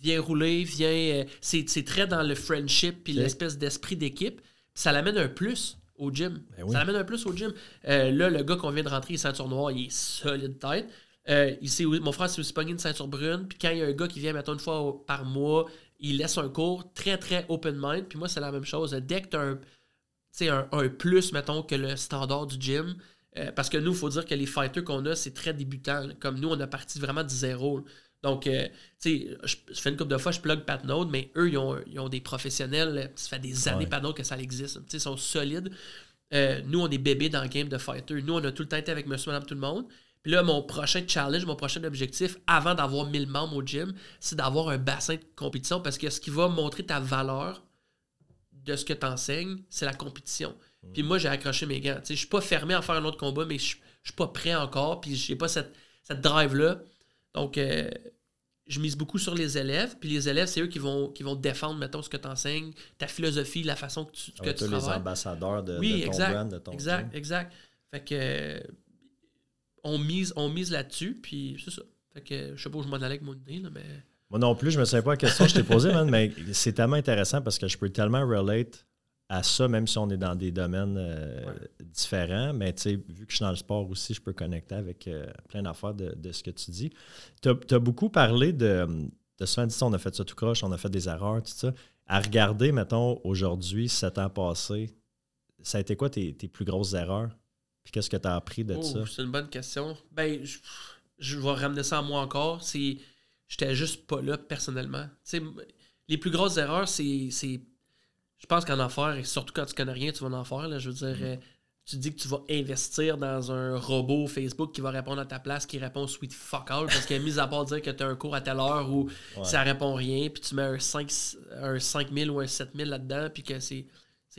Viens rouler, viens. euh, c'est très dans le friendship puis l'espèce d'esprit d'équipe. Ça l'amène un plus au gym. Ben oui. Ça l'amène un plus au gym. Euh, là, le gars qu'on vient de rentrer, il est ceinture noire, il est solide tête. Euh, il mon frère s'est aussi pogné une ceinture brune. Puis quand il y a un gars qui vient, mettons, une fois au- par mois, il laisse un cours très, très open mind. Puis moi, c'est la même chose. Dès que tu as un, un, un plus, mettons, que le standard du gym. Euh, parce que nous, il faut dire que les fighters qu'on a, c'est très débutant. Comme nous, on a parti vraiment de zéro. Donc, euh, tu sais, je, fais une couple de fois, je plug Pat Node, mais eux, ils ont, des professionnels. Ça fait des années, Node, que ça existe. Tu sais, ils sont solides. Euh, nous, on est bébés dans le game de fighter. Nous, on a tout le temps été avec Monsieur, Madame, tout le monde. Puis là, mon prochain challenge, mon prochain objectif, avant d'avoir 1000 membres au gym, c'est d'avoir un bassin de compétition parce que ce qui va montrer ta valeur de ce que tu enseignes, c'est la compétition. Puis moi, j'ai accroché mes gants. Je suis pas fermé à faire un autre combat, mais je suis pas prêt encore. Puis j'ai pas cette, cette drive-là. Donc, euh, je mise beaucoup sur les élèves. Puis les élèves, c'est eux qui vont, qui vont défendre, mettons, ce que tu enseignes, ta philosophie, la façon que tu, que tu les ambassadeurs de, oui, ton exact, brand, de ton Exact, exact. Fait que on mise, on mise là-dessus, puis c'est ça. Fait que je sais pas où je m'en allais avec mon idée, là, mais... Moi non plus, je me souviens pas la question que je t'ai posée, man, mais c'est tellement intéressant parce que je peux tellement relate à ça, même si on est dans des domaines euh, différents. Mais vu que je suis dans le sport aussi, je peux connecter avec euh, plein d'affaires de, ce que tu dis. Tu as, beaucoup parlé de, de souvent dit on a fait ça tout croche, on a fait des erreurs, tout ça. À regarder, mettons, aujourd'hui, sept ans passés, ça a été quoi tes, plus grosses erreurs? Puis qu'est-ce que tu as appris de oh, ça? C'est une bonne question. Ben, je, je, vais ramener ça à moi encore. C'est. J'étais juste pas là personnellement. les plus grosses erreurs, c'est je pense qu'en affaires, et surtout quand tu connais rien, tu vas en faire. Là, je veux dire, mm. euh, tu dis que tu vas investir dans un robot Facebook qui va répondre à ta place, qui répond sweet fuck all, parce que mis à part dire que tu as un cours à telle heure où ça répond rien, puis tu mets un, 5, un 5000 ou un 7000 là-dedans, puis que c'est,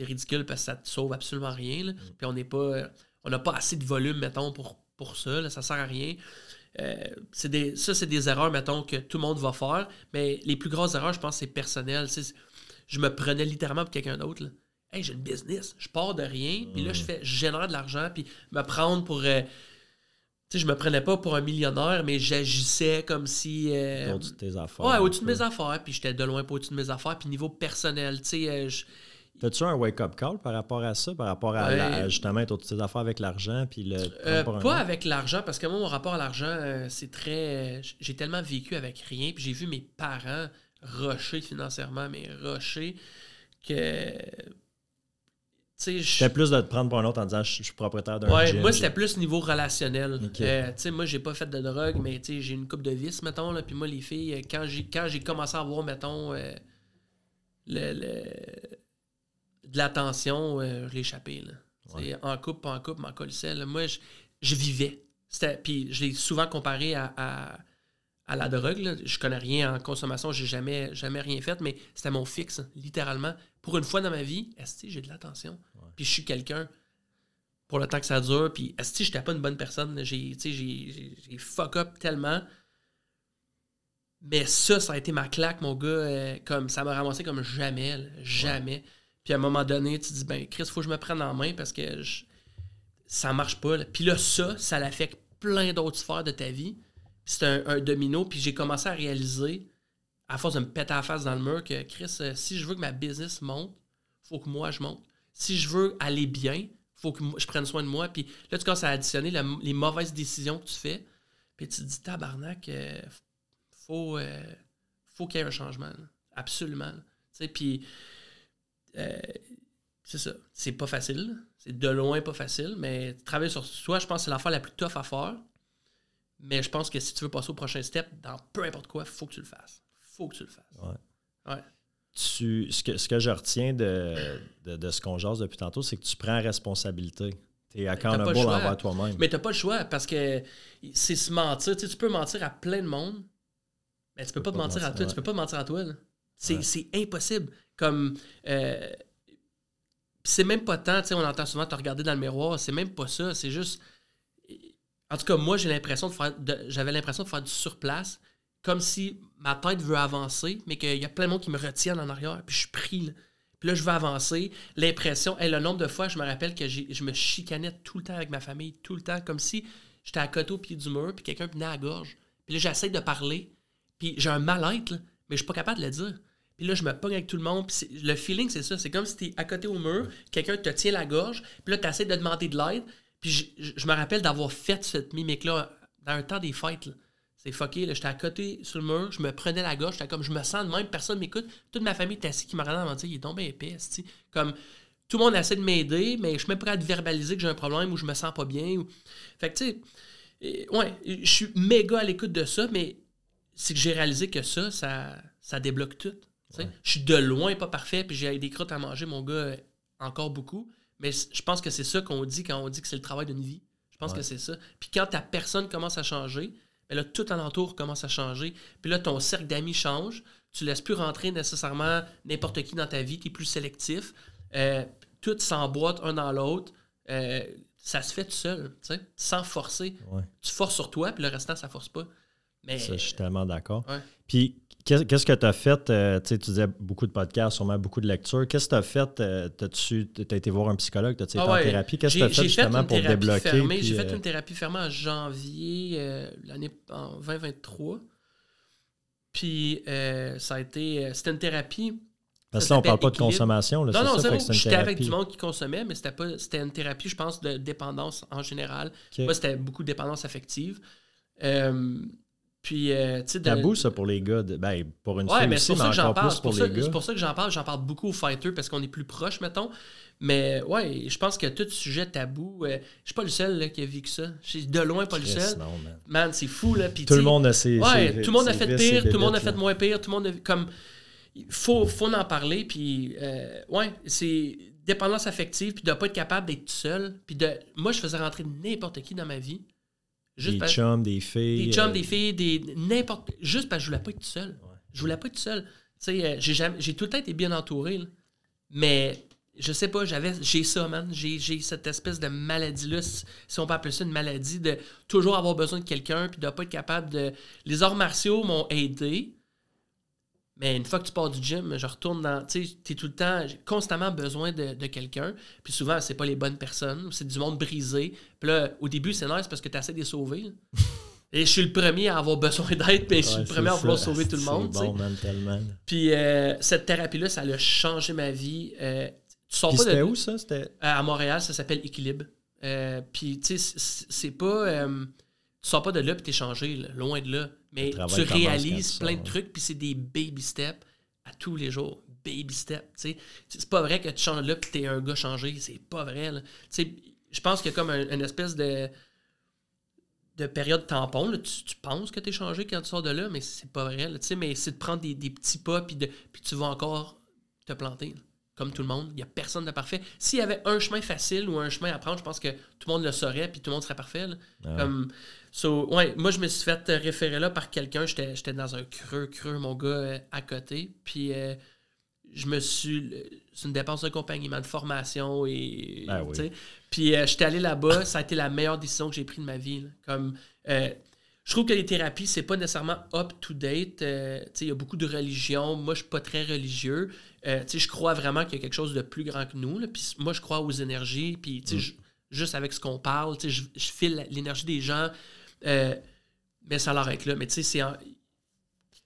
ridicule parce que ça te sauve absolument rien. Mm. Puis on n'est pas. On n'a pas assez de volume, mettons, pour, pour ça. Là, ça sert à rien. Euh, c'est des, ça, c'est des erreurs, mettons, que tout le monde va faire. Mais les plus grosses erreurs, je pense, c'est personnel. C'est, je me prenais littéralement pour quelqu'un d'autre. Hey, j'ai une business, je pars de rien, puis là, je fais, générer de l'argent, puis me prendre pour. Euh, tu sais, je me prenais pas pour un millionnaire, mais j'agissais comme si. Euh, au-dessus de tes affaires. Ouais, au-dessus de mes affaires, puis j'étais de loin pas au-dessus de mes affaires, puis niveau personnel, tu sais. Euh, T'as-tu un wake-up call par rapport à ça, par rapport à, justement être au-dessus de tes affaires avec l'argent? puis le Pas avec l'argent, parce que moi, mon rapport à l'argent, c'est très. J'ai tellement vécu avec rien, puis j'ai vu mes parents rocher financièrement, mais rocher que. C'était plus de te prendre pour un autre en disant je suis propriétaire d'un ouais, Moi, c'était plus niveau relationnel. Euh, tu sais moi, j'ai pas fait de drogue, mais j'ai une coupe de vis, mettons. Là, puis moi, les filles, euh, quand j'ai, quand j'ai commencé à avoir, mettons, euh, le, de l'attention, je l'échappais. En couple, pas en couple, m'en colissais. Moi, je, je vivais. Puis je l'ai souvent comparé à à la drogue. Là. Je connais rien en consommation, j'ai jamais, jamais rien fait, mais c'était mon fixe, littéralement. Pour une fois dans ma vie, est j'ai de l'attention. Puis je suis quelqu'un pour le temps que ça dure. Puis est-ce que j'étais pas une bonne personne? J'ai, j'ai, fuck up tellement. Mais ça, ça a été ma claque, mon gars. Euh, comme ça m'a ramassé comme jamais. jamais. Puis à un moment donné, tu te dis, ben, Chris, faut que je me prenne en main parce que ça marche pas. Puis là, ça, ça l'affecte plein d'autres sphères de ta vie c'est un, domino. Puis j'ai commencé à réaliser, à force de me péter la face dans le mur, que Chris, euh, si je veux que ma business monte, faut que moi je monte. Si je veux aller bien, faut que je prenne soin de moi. Puis là, tu commences à additionner les mauvaises décisions que tu fais. Puis tu te dis, tabarnak, euh, faut, euh, faut qu'il y ait un changement. Absolument. Tu sais, puis c'est ça. C'est pas facile. C'est de loin pas facile, mais travailler sur soi, je pense que c'est l'affaire la plus tough à faire. Mais je pense que si tu veux passer au prochain step, dans peu importe quoi, il faut que tu le fasses. faut que tu le fasses. Ouais. Tu, ce, que, ce que je retiens de, de, ce qu'on jase depuis tantôt, c'est que tu prends responsabilité. Tu es accountable envers toi-même. Mais tu n'as pas le choix parce que c'est se mentir. Tu, sais, tu peux mentir à plein de monde, mais tu peux, pas, te mentir, à toi. Tu peux pas mentir à toi. C'est impossible. Comme. Euh, c'est même pas tant, tu sais, on entend souvent te regarder dans le miroir, c'est même pas ça, c'est juste en tout cas, moi, j'ai l'impression de faire. J'avais l'impression de faire du surplace, comme si ma tête veut avancer, mais qu'il y a plein de monde qui me retiennent en arrière, puis je suis pris. Puis là, je veux avancer. L'impression, et le nombre de fois, je me rappelle que je me chicanais tout le temps avec ma famille, tout le temps, comme si j'étais à côté au pied du mur, puis quelqu'un venait à la gorge. Puis là, j'essaie de parler, puis j'ai un mal-être, mais je suis pas capable de le dire. Puis là, je me pogne avec tout le monde. Puis le feeling, c'est ça. C'est comme si tu es à côté au mur, quelqu'un te tient la gorge, puis là, tu essaies de demander de l'aide, puis je, me rappelle d'avoir fait cette mimique-là dans un temps des fêtes. C'est fucké, j'étais à côté sur le mur, je me prenais la gauche, j'étais comme je me sens de même, personne m'écoute. Toute ma famille était assise qui m'a regardé en disant il est tombé épais, comme tout le monde essaie de m'aider, mais je suis même prêt à te verbaliser que j'ai un problème ou je me sens pas bien. Ou... Fait que, tu sais, ouais, je suis méga à l'écoute de ça, mais c'est que j'ai réalisé que ça, ça, ça débloque tout. Je suis de loin pas parfait, puis j'ai des crottes à manger, mon gars, encore beaucoup. Mais je pense que c'est ça qu'on dit quand on dit que c'est le travail d'une vie. Je pense que c'est ça. Puis quand ta personne commence à changer, ben là, tout alentour commence à changer. Puis là, ton cercle d'amis change. Tu laisses plus rentrer nécessairement n'importe qui dans ta vie. Tu es plus sélectif. Euh, tout s'emboîte un dans l'autre. Euh, ça se fait tout seul, sans forcer. Tu forces sur toi, puis le restant, ça force pas. Mais, ça, je suis tellement d'accord. Puis Qu'est-ce que tu as fait? Euh, tu disais beaucoup de podcasts, sûrement beaucoup de lectures. Qu'est-ce que tu as fait? Euh, tu as été voir un psychologue? Tu as été ah en thérapie? Qu'est-ce que tu as fait justement pour débloquer? J'ai fait euh, une thérapie fermée en janvier l'année en 2023. Puis ça a été. C'était une thérapie. Parce que là, on parle pas de consommation. non, non, c'est J'étais avec du monde qui consommait, mais c'était pas. C'était une thérapie, je pense, de dépendance en général. Moi, c'était beaucoup de dépendance affective. Puis, euh, tu sais. Tabou, ça, pour les gars. ben, pour une ouais, mais c'est pour, ça que j'en parle. C'est pour ça que j'en parle. J'en parle beaucoup aux fighters parce qu'on est plus proches, mettons. Mais, ouais, je pense que tout sujet tabou, euh, je suis pas le seul là, qui a vécu ça. Je suis de loin pas le seul. man, c'est fou, là. tout le monde a ses. Ouais, tout le monde a fait pire, tout le monde a fait moins pire, tout le monde a. Comme. Il faut, faut en parler, puis. Euh, ouais, c'est dépendance affective, puis de pas être capable d'être seul. Puis de. Moi, je faisais rentrer n'importe qui dans ma vie des chums, des filles. Des chums, euh, des filles, des. N'importe. Juste parce que je voulais pas être tout seul. Je voulais pas être tout seul. Tu sais, euh, j'ai, jamais... j'ai tout le temps été bien entouré. Mais je sais pas, j'avais. J'ai ça, man. J'ai, cette espèce de maladie-là, si on peut appeler ça une maladie, de toujours avoir besoin de quelqu'un puis de pas être capable de. Les arts martiaux m'ont aidé. Mais une fois que tu pars du gym, je retourne dans. Tu sais, tu es tout le temps, j'ai constamment besoin de, quelqu'un. Puis souvent, c'est pas les bonnes personnes, c'est du monde brisé. Puis là, au début, c'est nice parce que tu essaies de les sauver. Et je suis le premier à avoir besoin d'aide, puis je suis le premier à vouloir sauver tout le monde. Bon, man, tellement. Puis euh, cette thérapie-là, ça a changé ma vie. Euh, tu sors pas de. où ça? C'était À Montréal, ça s'appelle Équilibre. Euh, puis tu sais, c'est pas. tu sors pas de là, puis t'es changé, loin de là. Mais tu réalises plein de trucs, puis c'est des baby steps à tous les jours. Baby steps, tu sais. C'est pas vrai que tu changes là, puis t'es un gars changé. C'est pas vrai. Tu je pense qu'il y a comme une espèce de de période tampon. Là. Tu, penses que tu es changé quand tu sors de là, mais c'est pas vrai. Là, mais c'est de prendre des, petits pas, puis, de, puis tu vas encore te planter. Comme tout le monde. Il n'y a personne de parfait. S'il y avait un chemin facile ou un chemin à prendre, je pense que tout le monde le saurait, puis tout le monde serait parfait. Ah comme, So, ouais, moi, je me suis fait référer là par quelqu'un. J'étais dans un creux, creux, mon gars, euh, à côté. Puis, euh, je me suis. C'est une dépense d'accompagnement, de formation. et ah Puis, euh, j'étais allé là-bas. ça a été la meilleure décision que j'ai prise de ma vie. Comme. je trouve que les thérapies, c'est pas nécessairement up-to-date. il y a beaucoup de religions. Moi, je suis pas très religieux. je crois vraiment qu'il y a quelque chose de plus grand que nous. Puis moi, je crois aux énergies. Puis, mm. juste avec ce qu'on parle, je, je file l'énergie des gens. Euh, mais ça l'arrête là. Mais tu sais, c'est.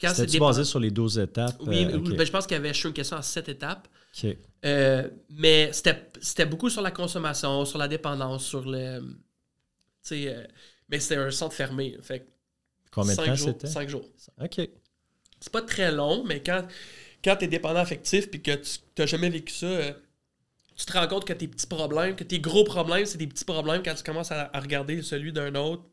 Quand c'est basé sur les 12 étapes? Oui, euh, ben, je pense qu'il y avait une question en 7 étapes. Euh, mais c'était beaucoup sur la consommation, sur la dépendance, sur le. Tu sais, mais c'était un centre fermé. Fait Combien de temps c'était? 5 jours. OK. C'est pas très long, mais quand, quand tu es dépendant affectif et que tu n'as jamais vécu ça, tu te rends compte que tes petits problèmes, que tes gros problèmes, c'est des petits problèmes quand tu commences à regarder celui d'un autre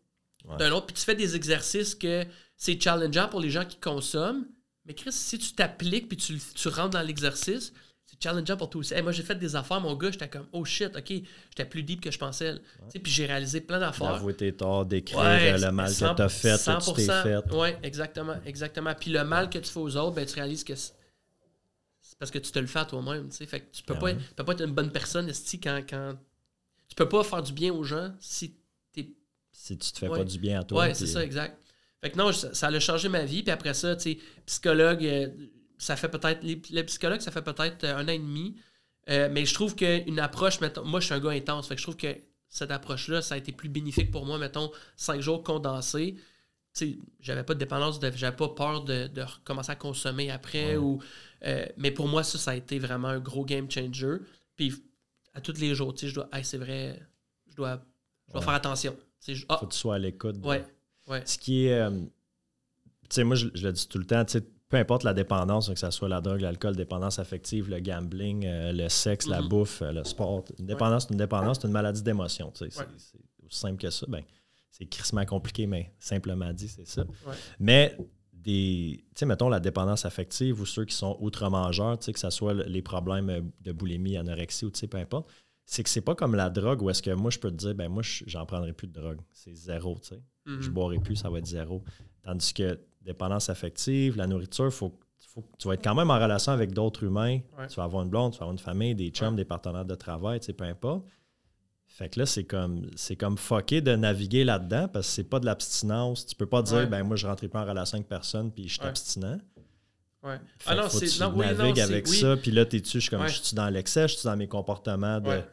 d'un autre. Puis tu fais des exercices que c'est challengeant pour les gens qui consomment. Mais Chris, si tu t'appliques puis tu, tu rentres dans l'exercice, c'est challengeant pour toi aussi. moi, j'ai fait des affaires, mon gars, j'étais comme, oh shit, ok, j'étais plus deep que je pensais. Puis j'ai réalisé plein d'affaires. D'avouer tes torts, d'écrire euh, le mal que tu as fait, 100%, que tu t'es fait. Oui, exactement, exactement. Puis le mal que tu fais aux autres, ben, tu réalises que c'est parce que tu te le fais à toi-même. Fait que tu peux, ben pas, peux pas être une bonne personne quand, quand. Tu peux pas faire du bien aux gens si si tu te fais pas du bien à toi. Oui, c'est ça, exact. Fait que non, ça, a changé ma vie. Puis après ça, tu sais, psychologue, euh, ça fait peut-être. Les, psychologues, ça fait peut-être euh, un an et demi. Euh, mais je trouve qu'une approche, mettons, moi je suis un gars intense, fait que je trouve que cette approche-là, ça a été plus bénéfique pour moi, mettons, cinq jours condensés. J'avais pas de dépendance, j'avais pas peur de, de, recommencer à consommer après. Ou, mais pour moi, ça, ça a été vraiment un gros game changer. Puis à tous les jours, je dois, c'est vrai, je dois, je dois faire attention. Il ah. faut que tu sois à l'écoute. Ouais. ouais. Ce qui est. Euh, tu sais, moi, je, le dis tout le temps, tu sais, peu importe la dépendance, que ce soit la drogue, l'alcool, dépendance affective, le gambling, euh, le sexe, la Mhm. bouffe, euh, le sport. Une dépendance, c'est une dépendance, c'est une maladie d'émotion. tu sais. C'est Ouais. c'est aussi simple que ça. Ben, c'est crissement compliqué, mais simplement dit, c'est ça. Ouais. Mais des. Tu sais, mettons la dépendance affective ou ceux qui sont outre-mangeurs, tu sais, que ce soit le- les problèmes de boulimie, anorexie ou tu sais, peu importe, c'est que c'est pas comme la drogue où est-ce que moi je peux te dire, ben moi, je- j'en prendrai plus de drogue. C'est zéro, tu sais Mhm. je boirai plus, ça va être zéro. Tandis que dépendance affective, la nourriture, faut, faut, tu vas être quand même en relation avec d'autres humains. Ouais. Tu vas avoir une blonde, tu vas avoir une famille, des chums, Ouais. des partenaires de travail, tu sais, peu importe. Fait que là, c'est comme c'est comme fucké de naviguer là-dedans parce que c'est pas de l'abstinence. Tu peux pas dire Ouais. ben moi je rentrerai pas en relation avec personne puis je suis abstinent. Ouais. Fait Ah non, c'est. tu Non, oui, non, navigues avec oui. ça, puis là, t'es-tu, je suis comme, Ouais. je suis dans l'excès, je suis dans mes comportements de. Ouais.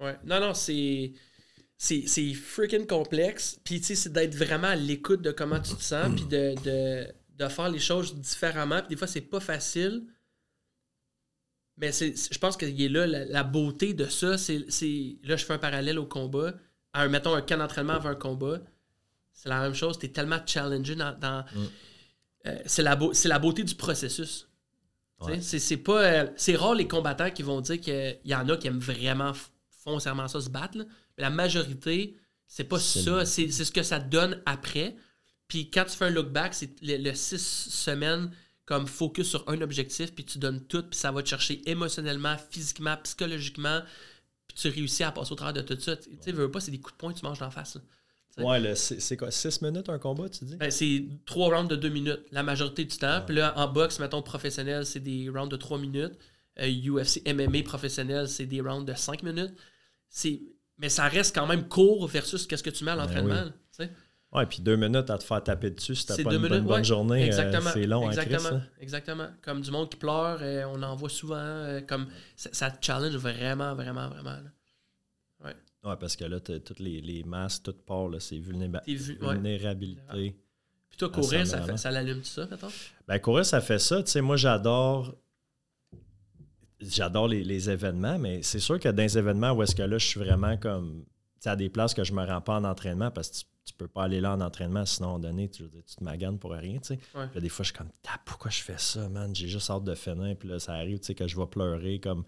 Ouais. Non, non, c'est. C'est, c'est freaking complexe. Puis, tu sais, c'est d'être vraiment à l'écoute de comment tu te sens, puis de, de, de faire les choses différemment. Puis, des fois, c'est pas facile. Mais c'est, c'est- je pense qu'il est là, la, la beauté de ça. C'est, c'est- là, je fais un parallèle au combat. À un, mettons, un camp d'entraînement avant un combat. C'est la même chose. Tu es tellement challengé dans. dans- Mm. Euh, c'est, la beau- c'est la beauté du processus. Ouais. C'est, c'est pas. euh, c'est rare les combattants qui vont dire qu'il y en a qui aiment vraiment foncièrement ça se battre. là. Mais la majorité, c'est pas ça. C'est, c'est ce que ça donne après. Puis quand tu fais un look back, c'est le, le six semaines comme focus sur un objectif, puis tu donnes tout, puis ça va te chercher émotionnellement, physiquement, psychologiquement, puis tu réussis à passer au travers de tout ça. Tu sais, veux pas, c'est des coups de poing que tu manges d'en face. là. Ouais, le- c'est quoi, 6 minutes un combat, tu dis? Ben, c'est trois rounds de deux minutes la majorité du temps. Puis là, en boxe, mettons professionnel, c'est des rounds de trois minutes. Euh, UFC MMA professionnel, c'est des rounds de cinq minutes. C'est... Mais ça reste quand même court versus qu'est-ce que tu mets à l'entraînement. Ben oui. tu sais. Ouais, puis deux minutes à te faire taper dessus si t'as C'est pas une, bonne- minutes, bonne ouais. journée. euh, c'est long à exactement. exactement. Comme du monde qui pleure, euh, on en voit souvent. euh, comme ça, ça te challenge vraiment, vraiment, vraiment. là. Ouais, parce que là, t'as toutes les, les masses, tout part, là, c'est vulnéba- T'es vu- ouais. vulnérabilité. Puis toi, courir, ça ça, fait, l'allume tout ça, mettons? Ben, courir, ça fait ça. Tu sais, moi, j'adore. J'adore les, les événements, mais c'est sûr que dans les événements où est-ce que là, je suis vraiment comme. Tu à des places que je me rends pas en entraînement parce que tu, tu peux pas aller là en entraînement, sinon, à un moment donné, tu, tu te maganes pour rien, tu sais. Ouais. Puis là, des fois, je suis comme, pourquoi je fais ça, man? J'ai juste hâte de finir. Puis là, ça arrive, tu sais, que je vais pleurer comme.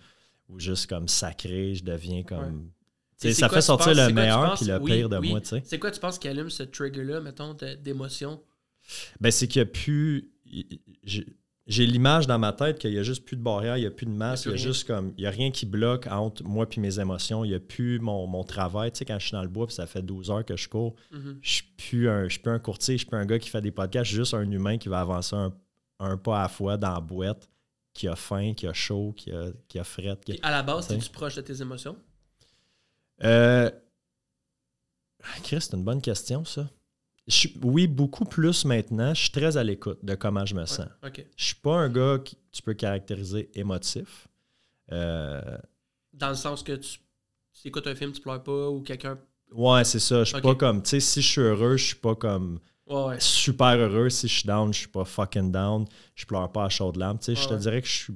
Ou juste comme sacré, je deviens comme. Ouais. Ça quoi fait sortir penses- le meilleur puis le oui, pire de oui. moi, tu sais. C'est quoi tu penses qui allume ce trigger-là, mettons, d'émotion? Ben, c'est qu'il n'y a plus. J'ai l'image dans ma tête qu'il n'y a juste plus de barrière, il n'y a plus de masse, il Il y y a a plus juste comme. Il n'y a rien qui bloque entre moi et mes émotions. Il n'y a plus mon, mon travail. Tu sais, quand je suis dans le bois puis ça fait 12 heures que je cours, Mhm. je ne suis plus un, courtier, je suis plus un gars qui fait des podcasts, je suis juste un humain qui va avancer un, un pas à la fois dans la boîte, qui a faim, qui a chaud, qui a, qui a fret. qui a- Puis à la base, es-tu proche de tes émotions? Euh, Chris, c'est une bonne question, ça. Je oui, beaucoup plus maintenant. Je suis très à l'écoute de comment je me sens. Je suis pas un gars que tu peux caractériser émotif. Euh, Dans le sens que tu, tu écoutes un film, tu pleures pas, ou quelqu'un... ouais, c'est ça. Je suis pas comme, tu sais, si je suis heureux, je suis pas comme Ouais, ouais. super heureux. Si je suis down, je suis pas fucking down. Je pleure pas à chaudes larmes. Tu sais, je te dirais que je suis.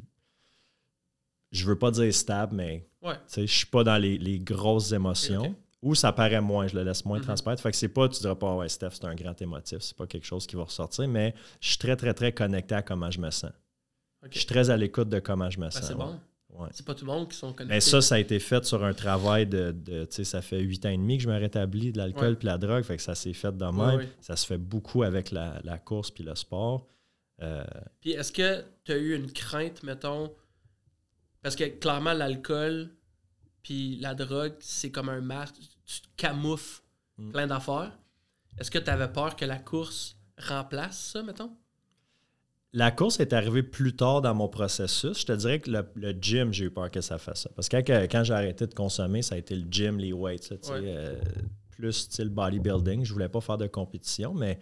Je veux pas dire stable, mais Ouais. je suis pas dans les, les grosses émotions. Ou ça paraît moins, je le laisse moins Mhm. transparaître. Fait que c'est pas, tu diras pas, ouais, Steph, c'est un grand émotif. C'est pas quelque chose qui va ressortir, mais je suis très, très, très connecté à comment je me sens. Je suis très à l'écoute de comment je me Ben, sens. c'est ouais. bon. Ouais. C'est pas tout le monde qui sont connectés. Mais ça, ça a été fait sur un travail de, de tu sais, ça fait huit ans et demi que je me rétablis de l'alcool puis la drogue, fait que ça s'est fait de même. Ça se fait beaucoup avec la, la course puis le sport. Euh, Puis est-ce que tu as eu une crainte, mettons... Parce que clairement, l'alcool puis la drogue, c'est comme un masque. Tu te camoufles Mm. plein d'affaires. Est-ce que tu avais peur que la course remplace ça, mettons? la course est arrivée plus tard dans mon processus. Je te dirais que le, le gym, j'ai eu peur que ça fasse ça. Parce que quand, quand j'ai arrêté de consommer, ça a été le gym, les weights, là, Ouais. euh, plus style bodybuilding. Je voulais pas faire de compétition, mais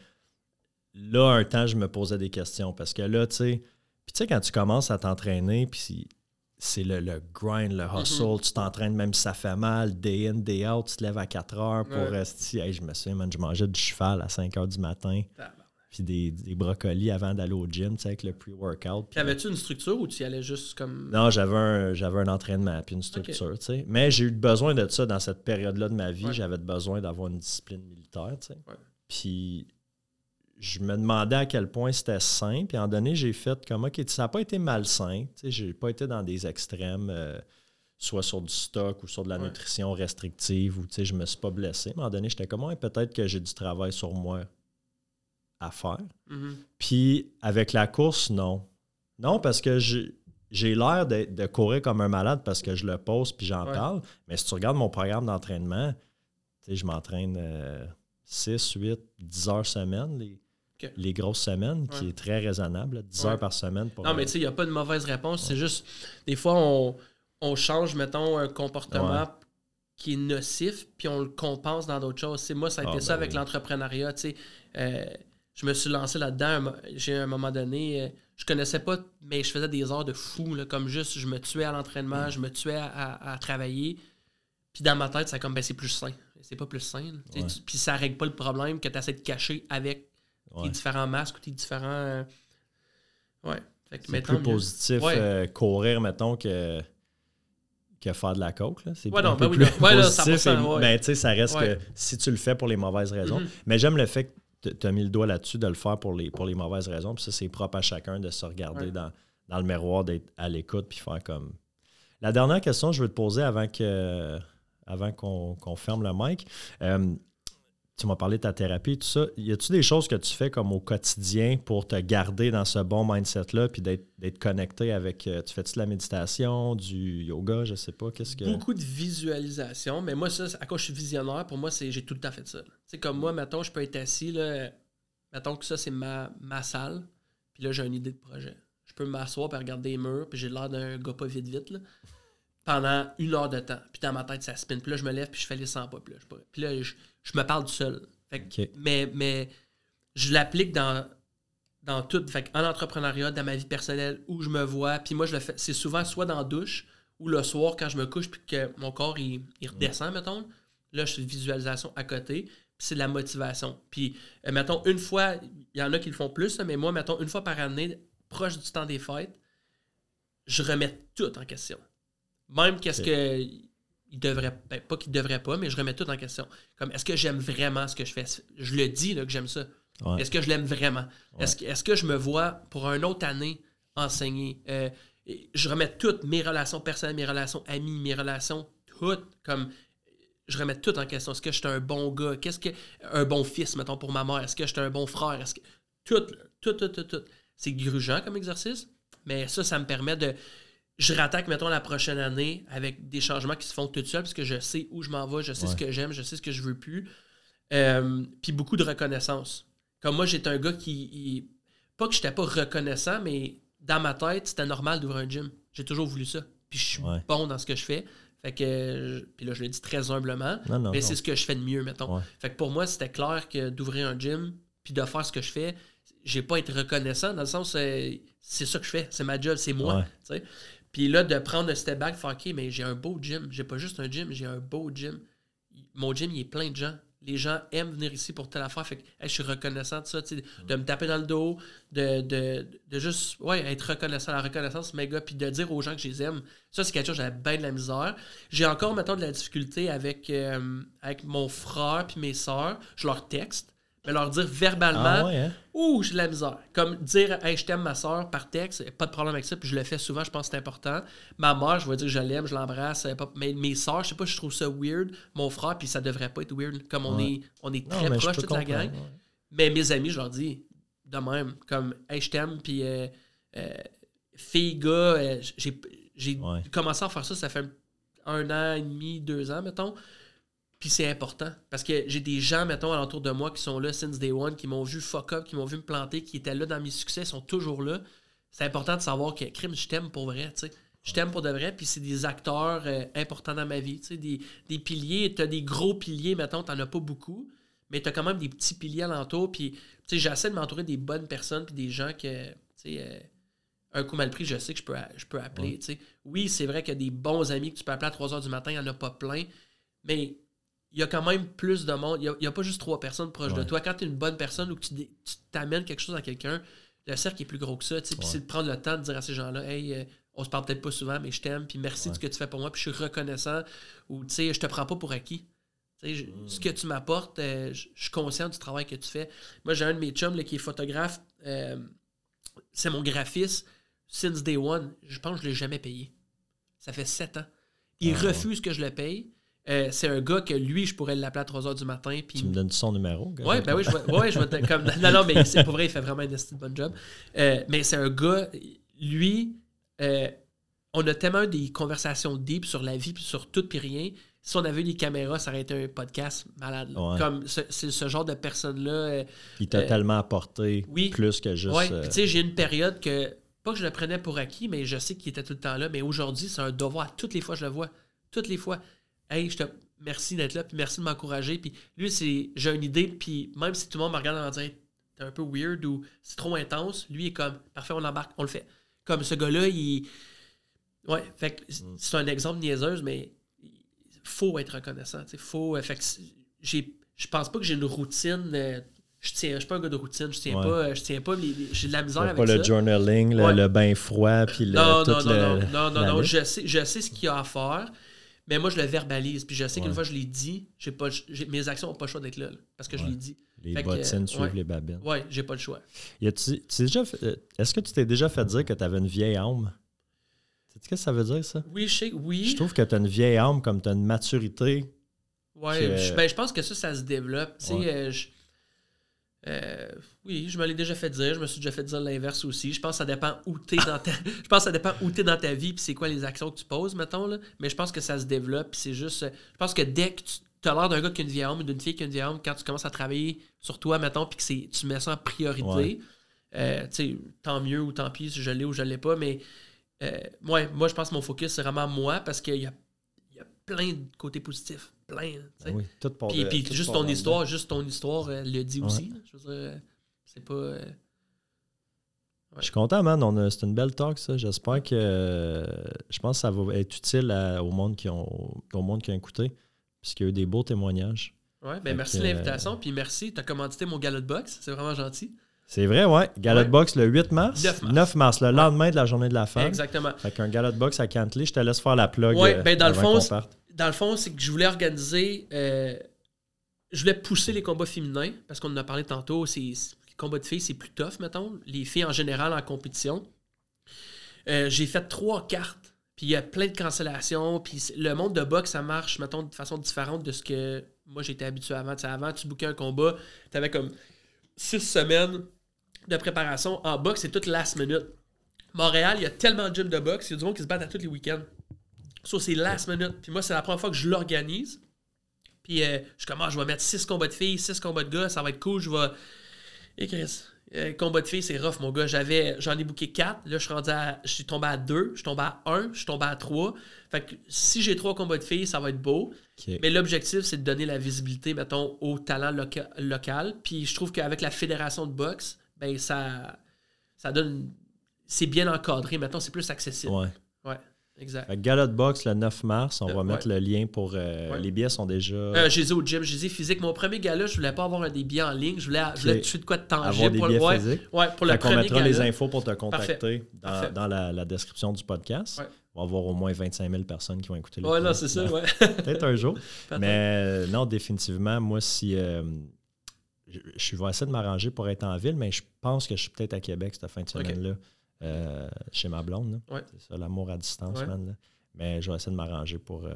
là, un temps, je me posais des questions. Parce que là, tu sais, puis tu sais, quand tu commences à t'entraîner, puis c'est le, le grind, le hustle, Mm-hmm. tu t'entraînes même si ça fait mal, day in, day out, tu te lèves à 4 heures pour Ouais. rester. Hey, je me souviens, man, je mangeais du cheval à 5 heures du matin puis des, des brocolis avant d'aller au gym, tu sais, avec le pre-workout. Puis avais-tu une structure ou tu y allais juste comme. Non, j'avais un, j'avais un entraînement puis une structure, tu sais. Mais j'ai eu besoin de ça dans cette période-là de ma vie. Ouais. J'avais besoin d'avoir une discipline militaire, tu sais. Ouais. Puis je me demandais à quel point c'était sain. Puis à un moment donné, j'ai fait comme, OK, ça n'a pas été malsain. Je n'ai pas été dans des extrêmes, euh, soit sur du stock ou sur de la nutrition restrictive, ou je ne me suis pas blessé. À un moment donné, j'étais comme, peut-être que j'ai du travail sur moi à faire. Mm-hmm. Puis avec la course, non. Non, parce que j'ai l'air de, courir comme un malade parce que je le pose puis j'en parle. Mais si tu regardes mon programme d'entraînement, je m'entraîne 6, 8, 10 heures semaine, les, grosses semaines, qui est très raisonnable, 10 heures par semaine. non, mais tu sais, il n'y a pas de mauvaise réponse. C'est juste, des fois, on, change, mettons, un comportement qui est nocif, puis on le compense dans d'autres choses. moi, ça a été ah, ça ben avec l'entrepreneuriat. Euh, je me suis lancé là-dedans. J'ai un moment donné, euh, je connaissais pas, mais je faisais des heures de fou, comme juste je me tuais à l'entraînement, je me tuais à, travailler. Puis dans ma tête, c'est comme ben, c'est plus sain. C'est pas plus sain. Puis ça règle pas le problème que tu essaies de cacher avec tes différents masques ou tes différents. Euh, ouais. c'est plus positif euh, courir, mettons, que que faire de la coke. C'est ouais, non, ben plus positif. mais, ça reste que si tu le fais pour les mauvaises raisons. Mm-hmm. Mais j'aime le fait que tu as mis le doigt là-dessus de le faire pour les, pour les mauvaises raisons. Puis ça, c'est propre à chacun de se regarder dans, le miroir, d'être à l'écoute, puis faire comme. La dernière question que je veux te poser avant que avant qu'on ferme le mic. Euh, tu m'as parlé de ta thérapie, tout ça. Y a-tu des choses que tu fais comme au quotidien pour te garder dans ce bon mindset-là, puis d'être connecté avec. Euh, tu fais-tu de la méditation, du yoga, je sais pas, qu'est-ce que. Beaucoup de visualisation, mais moi, ça, à quoi je suis visionnaire, pour moi, c'est j'ai tout le temps fait ça. C'est comme moi, mettons, je peux être assis, là, mettons que ça, c'est ma, ma salle, puis là, j'ai une idée de projet. Je peux m'asseoir et regarder les murs, puis j'ai l'air d'un gars pas vite-vite, là pendant une heure de temps. Puis dans ma tête, ça spin. Puis là, je me lève, puis je fais les 100 pas. Puis là, je, puis là, je, me parle tout seul. mais, mais je l'applique dans, dans tout. Fait en entrepreneuriat, dans ma vie personnelle, où je me vois. Puis moi, je le fais. C'est souvent soit dans la douche ou le soir quand je me couche, puis que mon corps, il, redescend, mettons. Là, je fais une visualisation à côté. Puis c'est de la motivation. Puis, euh, mettons, une fois, il y en a qui le font plus, mais moi, mettons, une fois par année, proche du temps des fêtes, je remets tout en question. Même qu'est-ce que il devrait ben, pas qu'il devrait pas, mais je remets tout en question. Comme est-ce que j'aime vraiment ce que je fais? Je le dis là, que j'aime ça. Est-ce que je l'aime vraiment? Est-ce que, est que je me vois pour une autre année enseigner euh, Je remets toutes mes relations personnelles, mes relations amies, mes relations toutes comme je remets tout en question. Est-ce que je suis un bon gars? Qu'est-ce que un bon fils mettons pour ma mère? Est-ce que je suis un bon frère? Est-ce que tout, tout, tout, tout, tout. C'est grugeant comme exercice, mais ça, ça me permet de je rattaque, mettons, la prochaine année avec des changements qui se font tout seul parce que je sais où je m'en vais, je sais ce que j'aime, je sais ce que je veux plus. Euh, puis beaucoup de reconnaissance. Comme moi, j'étais un gars qui. pas que j'étais pas reconnaissant, mais dans ma tête, c'était normal d'ouvrir un gym. J'ai toujours voulu ça. Puis je suis bon dans ce que je fais. Fait que, puis là, je le dis très humblement, mais c'est ce que je fais de mieux, mettons. Fait que pour moi, c'était clair que d'ouvrir un gym, puis de faire ce que je fais, j'ai pas être reconnaissant, dans le sens, c'est ça que je fais, c'est ma job, c'est moi. Puis là, de prendre un step back, faire OK, mais j'ai un beau gym. J'ai pas juste un gym, j'ai un beau gym. Mon gym, il est plein de gens. Les gens aiment venir ici pour telle affaire. Fait que je suis reconnaissant de ça, de me taper dans le dos, de, de, de juste ouais, être reconnaissant, la reconnaissance méga, puis de dire aux gens que je les aime. Ça, c'est quelque chose, j'avais bien de la misère. J'ai encore, maintenant de la difficulté avec, euh, avec mon frère puis mes soeurs. Je leur texte mais leur dire verbalement, ah ouais, hein? ouh, j'ai de la misère. Comme dire, hey, je t'aime ma soeur par texte, pas de problème avec ça, puis je le fais souvent, je pense que c'est important. Ma mère, je vais dire que je l'aime, je l'embrasse, mais mes soeurs, je sais pas, je trouve ça weird. Mon frère, puis ça devrait pas être weird, comme on est, on est très proches, toute la gang. Mais mes amis, je leur dis de même, comme, hey, je t'aime, puis euh, euh, fille, gars, euh, j'ai commencé à faire ça, ça fait un an et demi, deux ans, mettons. Puis c'est important. Parce que j'ai des gens, mettons, alentour de moi qui sont là since day one, qui m'ont vu fuck up, qui m'ont vu me planter, qui étaient là dans mes succès, sont toujours là. C'est important de savoir que, crime, je t'aime pour vrai, tu sais. Je t'aime pour de vrai, puis c'est des acteurs euh, importants dans ma vie, tu sais. Des, des piliers, t'as des gros piliers, mettons, t'en as pas beaucoup, mais t'as quand même des petits piliers alentour, puis, tu sais, j'essaie de m'entourer des bonnes personnes, puis des gens que, tu sais, euh, un coup mal pris, je sais que je peux, je peux appeler, tu sais. Oui, c'est vrai qu'il y a des bons amis que tu peux appeler à 3 h du matin, il n'y en a pas plein, mais il y a quand même plus de monde. Il n'y a, pas juste trois personnes proches de toi. Quand tu es une bonne personne ou que tu t'amènes quelque chose à quelqu'un, le cercle est plus gros que ça. Puis c'est de prendre le temps de dire à ces gens-là Hey, euh, on se parle peut-être pas souvent, mais je t'aime, puis merci de ce que tu fais pour moi, puis je suis reconnaissant. Ou tu sais, je te prends pas pour acquis. Ce que tu m'apportes, euh, je suis conscient du travail que tu fais. Moi, j'ai un de mes chums là, qui est photographe. euh, c'est mon graphiste. Since day one, je pense que je ne l'ai jamais payé. Ça fait sept ans. Il Ah refuse que je le paye. Euh, c'est un gars que lui, je pourrais l'appeler à 3 h du matin. Puis Tu me donnes son numéro? Ouais, ben oui, je vais, ouais, je vais comme, non, non, mais c'est pour vrai, il fait vraiment un bon job. Euh, mais c'est un gars, lui, euh, on a tellement eu des conversations deep sur la vie, puis sur tout, puis rien. Si on avait eu des caméras, ça aurait été un podcast malade. Ouais. Comme ce- c'est ce genre de personne-là. Il t'a tellement apporté oui. plus que juste. puis tu sais, j'ai une période que, pas que je le prenais pour acquis, mais je sais qu'il était tout le temps là. Mais aujourd'hui, c'est un devoir. Toutes les fois, je le vois. Toutes les fois. Hey, je te. Merci d'être là, puis merci de m'encourager. Puis lui, c'est. J'ai une idée, puis même si tout le monde me regarde en disant t'es un peu weird ou c'est trop intense, lui est comme parfait, on l'embarque, on le fait. Comme ce gars-là, il. Ouais, fait que Mm. c'est un exemple niaiseuse, mais il faut être reconnaissant. Faut. euh, Fait que j'ai. Je pense pas que j'ai une routine. euh, je tiens, je suis pas un gars de routine, je tiens Ouais. pas, je tiens pas, j'ai de la misère avec pas ça. le journaling, le, Ouais. le bain froid, puis le. Non, tout non, non, le- non, non, non, non, liste. je sais, je sais ce qu'il y a à faire, mais moi je le verbalise, puis je sais qu'une fois je l'ai dit, j'ai pas, mes actions n'ont pas le choix d'être là, là, parce que je l'ai dit. Les Fait que, bottines euh, suivent les babines. Ouais, j'ai pas le choix. Euh, Est-ce que tu t'es déjà fait dire que tu avais une vieille âme? Tu sais ce que ça veut dire, ça? Oui, je sais, oui. Je trouve que tu as une vieille âme comme tu as une maturité. Que- je, ben, je pense que ça, ça se développe. Tu sais, euh, je- euh, oui, je me l'ai déjà fait dire. Je me suis déjà fait dire l'inverse aussi. Je pense que ça dépend où t'es dans ta. je pense que ça dépend où t'es dans ta vie puis c'est quoi les actions que tu poses, mettons. Là. Mais je pense que ça se développe. c'est juste. euh, Je pense que dès que tu as l'air d'un gars qui a une vieille ou d'une fille qui a une vieille âme, quand tu commences à travailler sur toi, mettons, puis que c'est, tu mets ça en priorité, Ouais. euh, tu sais, tant mieux ou tant pis si je l'ai ou je l'ai pas. Mais euh, ouais, moi, je pense que mon focus, c'est vraiment moi parce qu'il y a, il y a plein de côtés positifs. Plein. tu sais. Oui, tout part Puis, de- puis tout juste ton histoire, juste ton histoire euh, le dit Ouais. aussi. là. Je veux dire, euh, c'est pas. euh, Je suis content, man. On a- C'est une belle talk, ça. J'espère que. euh, je pense que ça va être utile à- au, monde qui ont, au monde qui a écouté. Puisqu'il y a eu des beaux témoignages. Ouais, Fait ben merci de l'invitation, puis merci, t'as commandité mon galop de boxe, c'est vraiment gentil. C'est vrai, ouais. Galop de Ouais. box le 8 mars. 9 mars. le lendemain de la journée de la femme. Exactement. Fait qu'un galop de boxe à Cantley, je te laisse faire la plug. Ouais, ben, dans le fond. Dans le fond, c'est que je voulais organiser. euh, je voulais pousser les combats féminins, parce qu'on en a parlé tantôt, les combats de filles, c'est plus tough, mettons. Les filles en général en compétition. Euh, j'ai fait trois cartes, puis il y a plein de cancellations, puis le monde de boxe, ça marche, mettons, de façon différente de ce que moi j'étais habitué avant. Tu sais, avant, tu bookais un combat, tu avais comme six semaines de préparation. En boxe, c'est toute last minute. Montréal, il y a tellement de gyms de boxe, il y a du monde qui se battent à tous les week-ends. Ça, c'est last minute. Puis moi, c'est la première fois que je l'organise. Puis euh, je commence, je vais mettre six combats de filles, six combats de gars, ça va être cool. Je vais. Et Chris, euh, combat de filles, c'est rough, mon gars. J'avais, j'en ai booké quatre. Là, je suis rendu à. Je suis tombé à deux, je suis tombé à un, je suis tombé à trois. Fait que si j'ai trois combats de filles, ça va être beau. Mais l'objectif, c'est de donner la visibilité, mettons, au talent loca- local. Puis je trouve qu'avec la fédération de boxe, ben ça, ça donne. C'est bien encadré, mettons, c'est plus accessible. Ouais. Exact. Galop de boxe le 9 mars. On Euh, va mettre le lien pour. euh, Ouais. Les billets sont déjà. Euh, j'ai dit au gym, j'ai dit physique. Mon premier gala, je voulais pas avoir des billets en ligne. Je voulais, je voulais Ok. tout de quoi de tangible pour le ouais, pour le Fait premier mettra gala. les infos pour te contacter dans, Parfait. dans la, la description du podcast. Ouais. On va avoir au moins 25 000 personnes qui vont écouter le Ouais, podcast. c'est ça, ouais. Peut-être un jour. Mais euh, non, définitivement, moi, si. je, je vais essayer de m'arranger pour être en ville, mais je pense que je suis peut-être à Québec cette fin de semaine-là, euh, chez ma blonde. Ouais. C'est ça, l'amour à distance, Ouais. man. Mais je vais essayer de m'arranger pour, euh,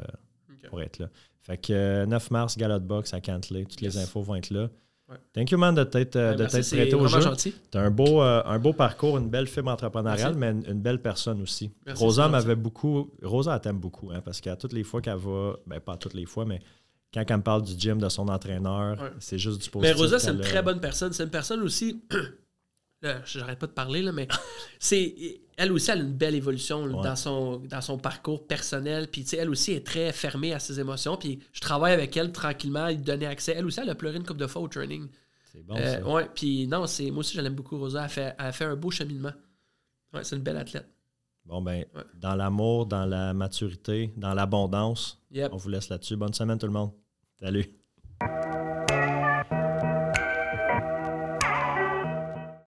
pour être là. Fait que euh, 9 mars, Galot de Box à Cantley. Toutes Yes. les infos vont être là. Ouais. Thank you, man, de t'être euh, prêté au jeu. gentil. Tu as un beau, euh, un beau parcours, une belle fibre entrepreneuriale, Merci. mais une, une belle personne aussi. Merci, Rosa m'avait beaucoup. Rosa, elle t'aime beaucoup, hein, parce qu'à toutes les fois qu'elle va. Ben, pas toutes les fois, mais quand elle me parle du gym, de son entraîneur, Ouais. c'est juste du Mais positif. Rosa, c'est une très bonne personne. C'est une personne aussi. J'arrête pas de parler, là, mais c'est elle aussi elle a une belle évolution là, Ouais. dans, son, dans son parcours personnel. Puis, elle aussi est très fermée à ses émotions. Puis, je travaille avec elle tranquillement, lui donner accès. Elle aussi, elle a pleuré une couple de fois au training. C'est bon, Euh, ça. ouais, puis non, c'est moi aussi, je l'aime beaucoup, Rosa. Elle fait, elle fait un beau cheminement. Ouais, c'est une belle athlète. Bon, ben, Ouais. dans l'amour, dans la maturité, dans l'abondance, Yep. on vous laisse là-dessus. Bonne semaine, tout le monde. Salut.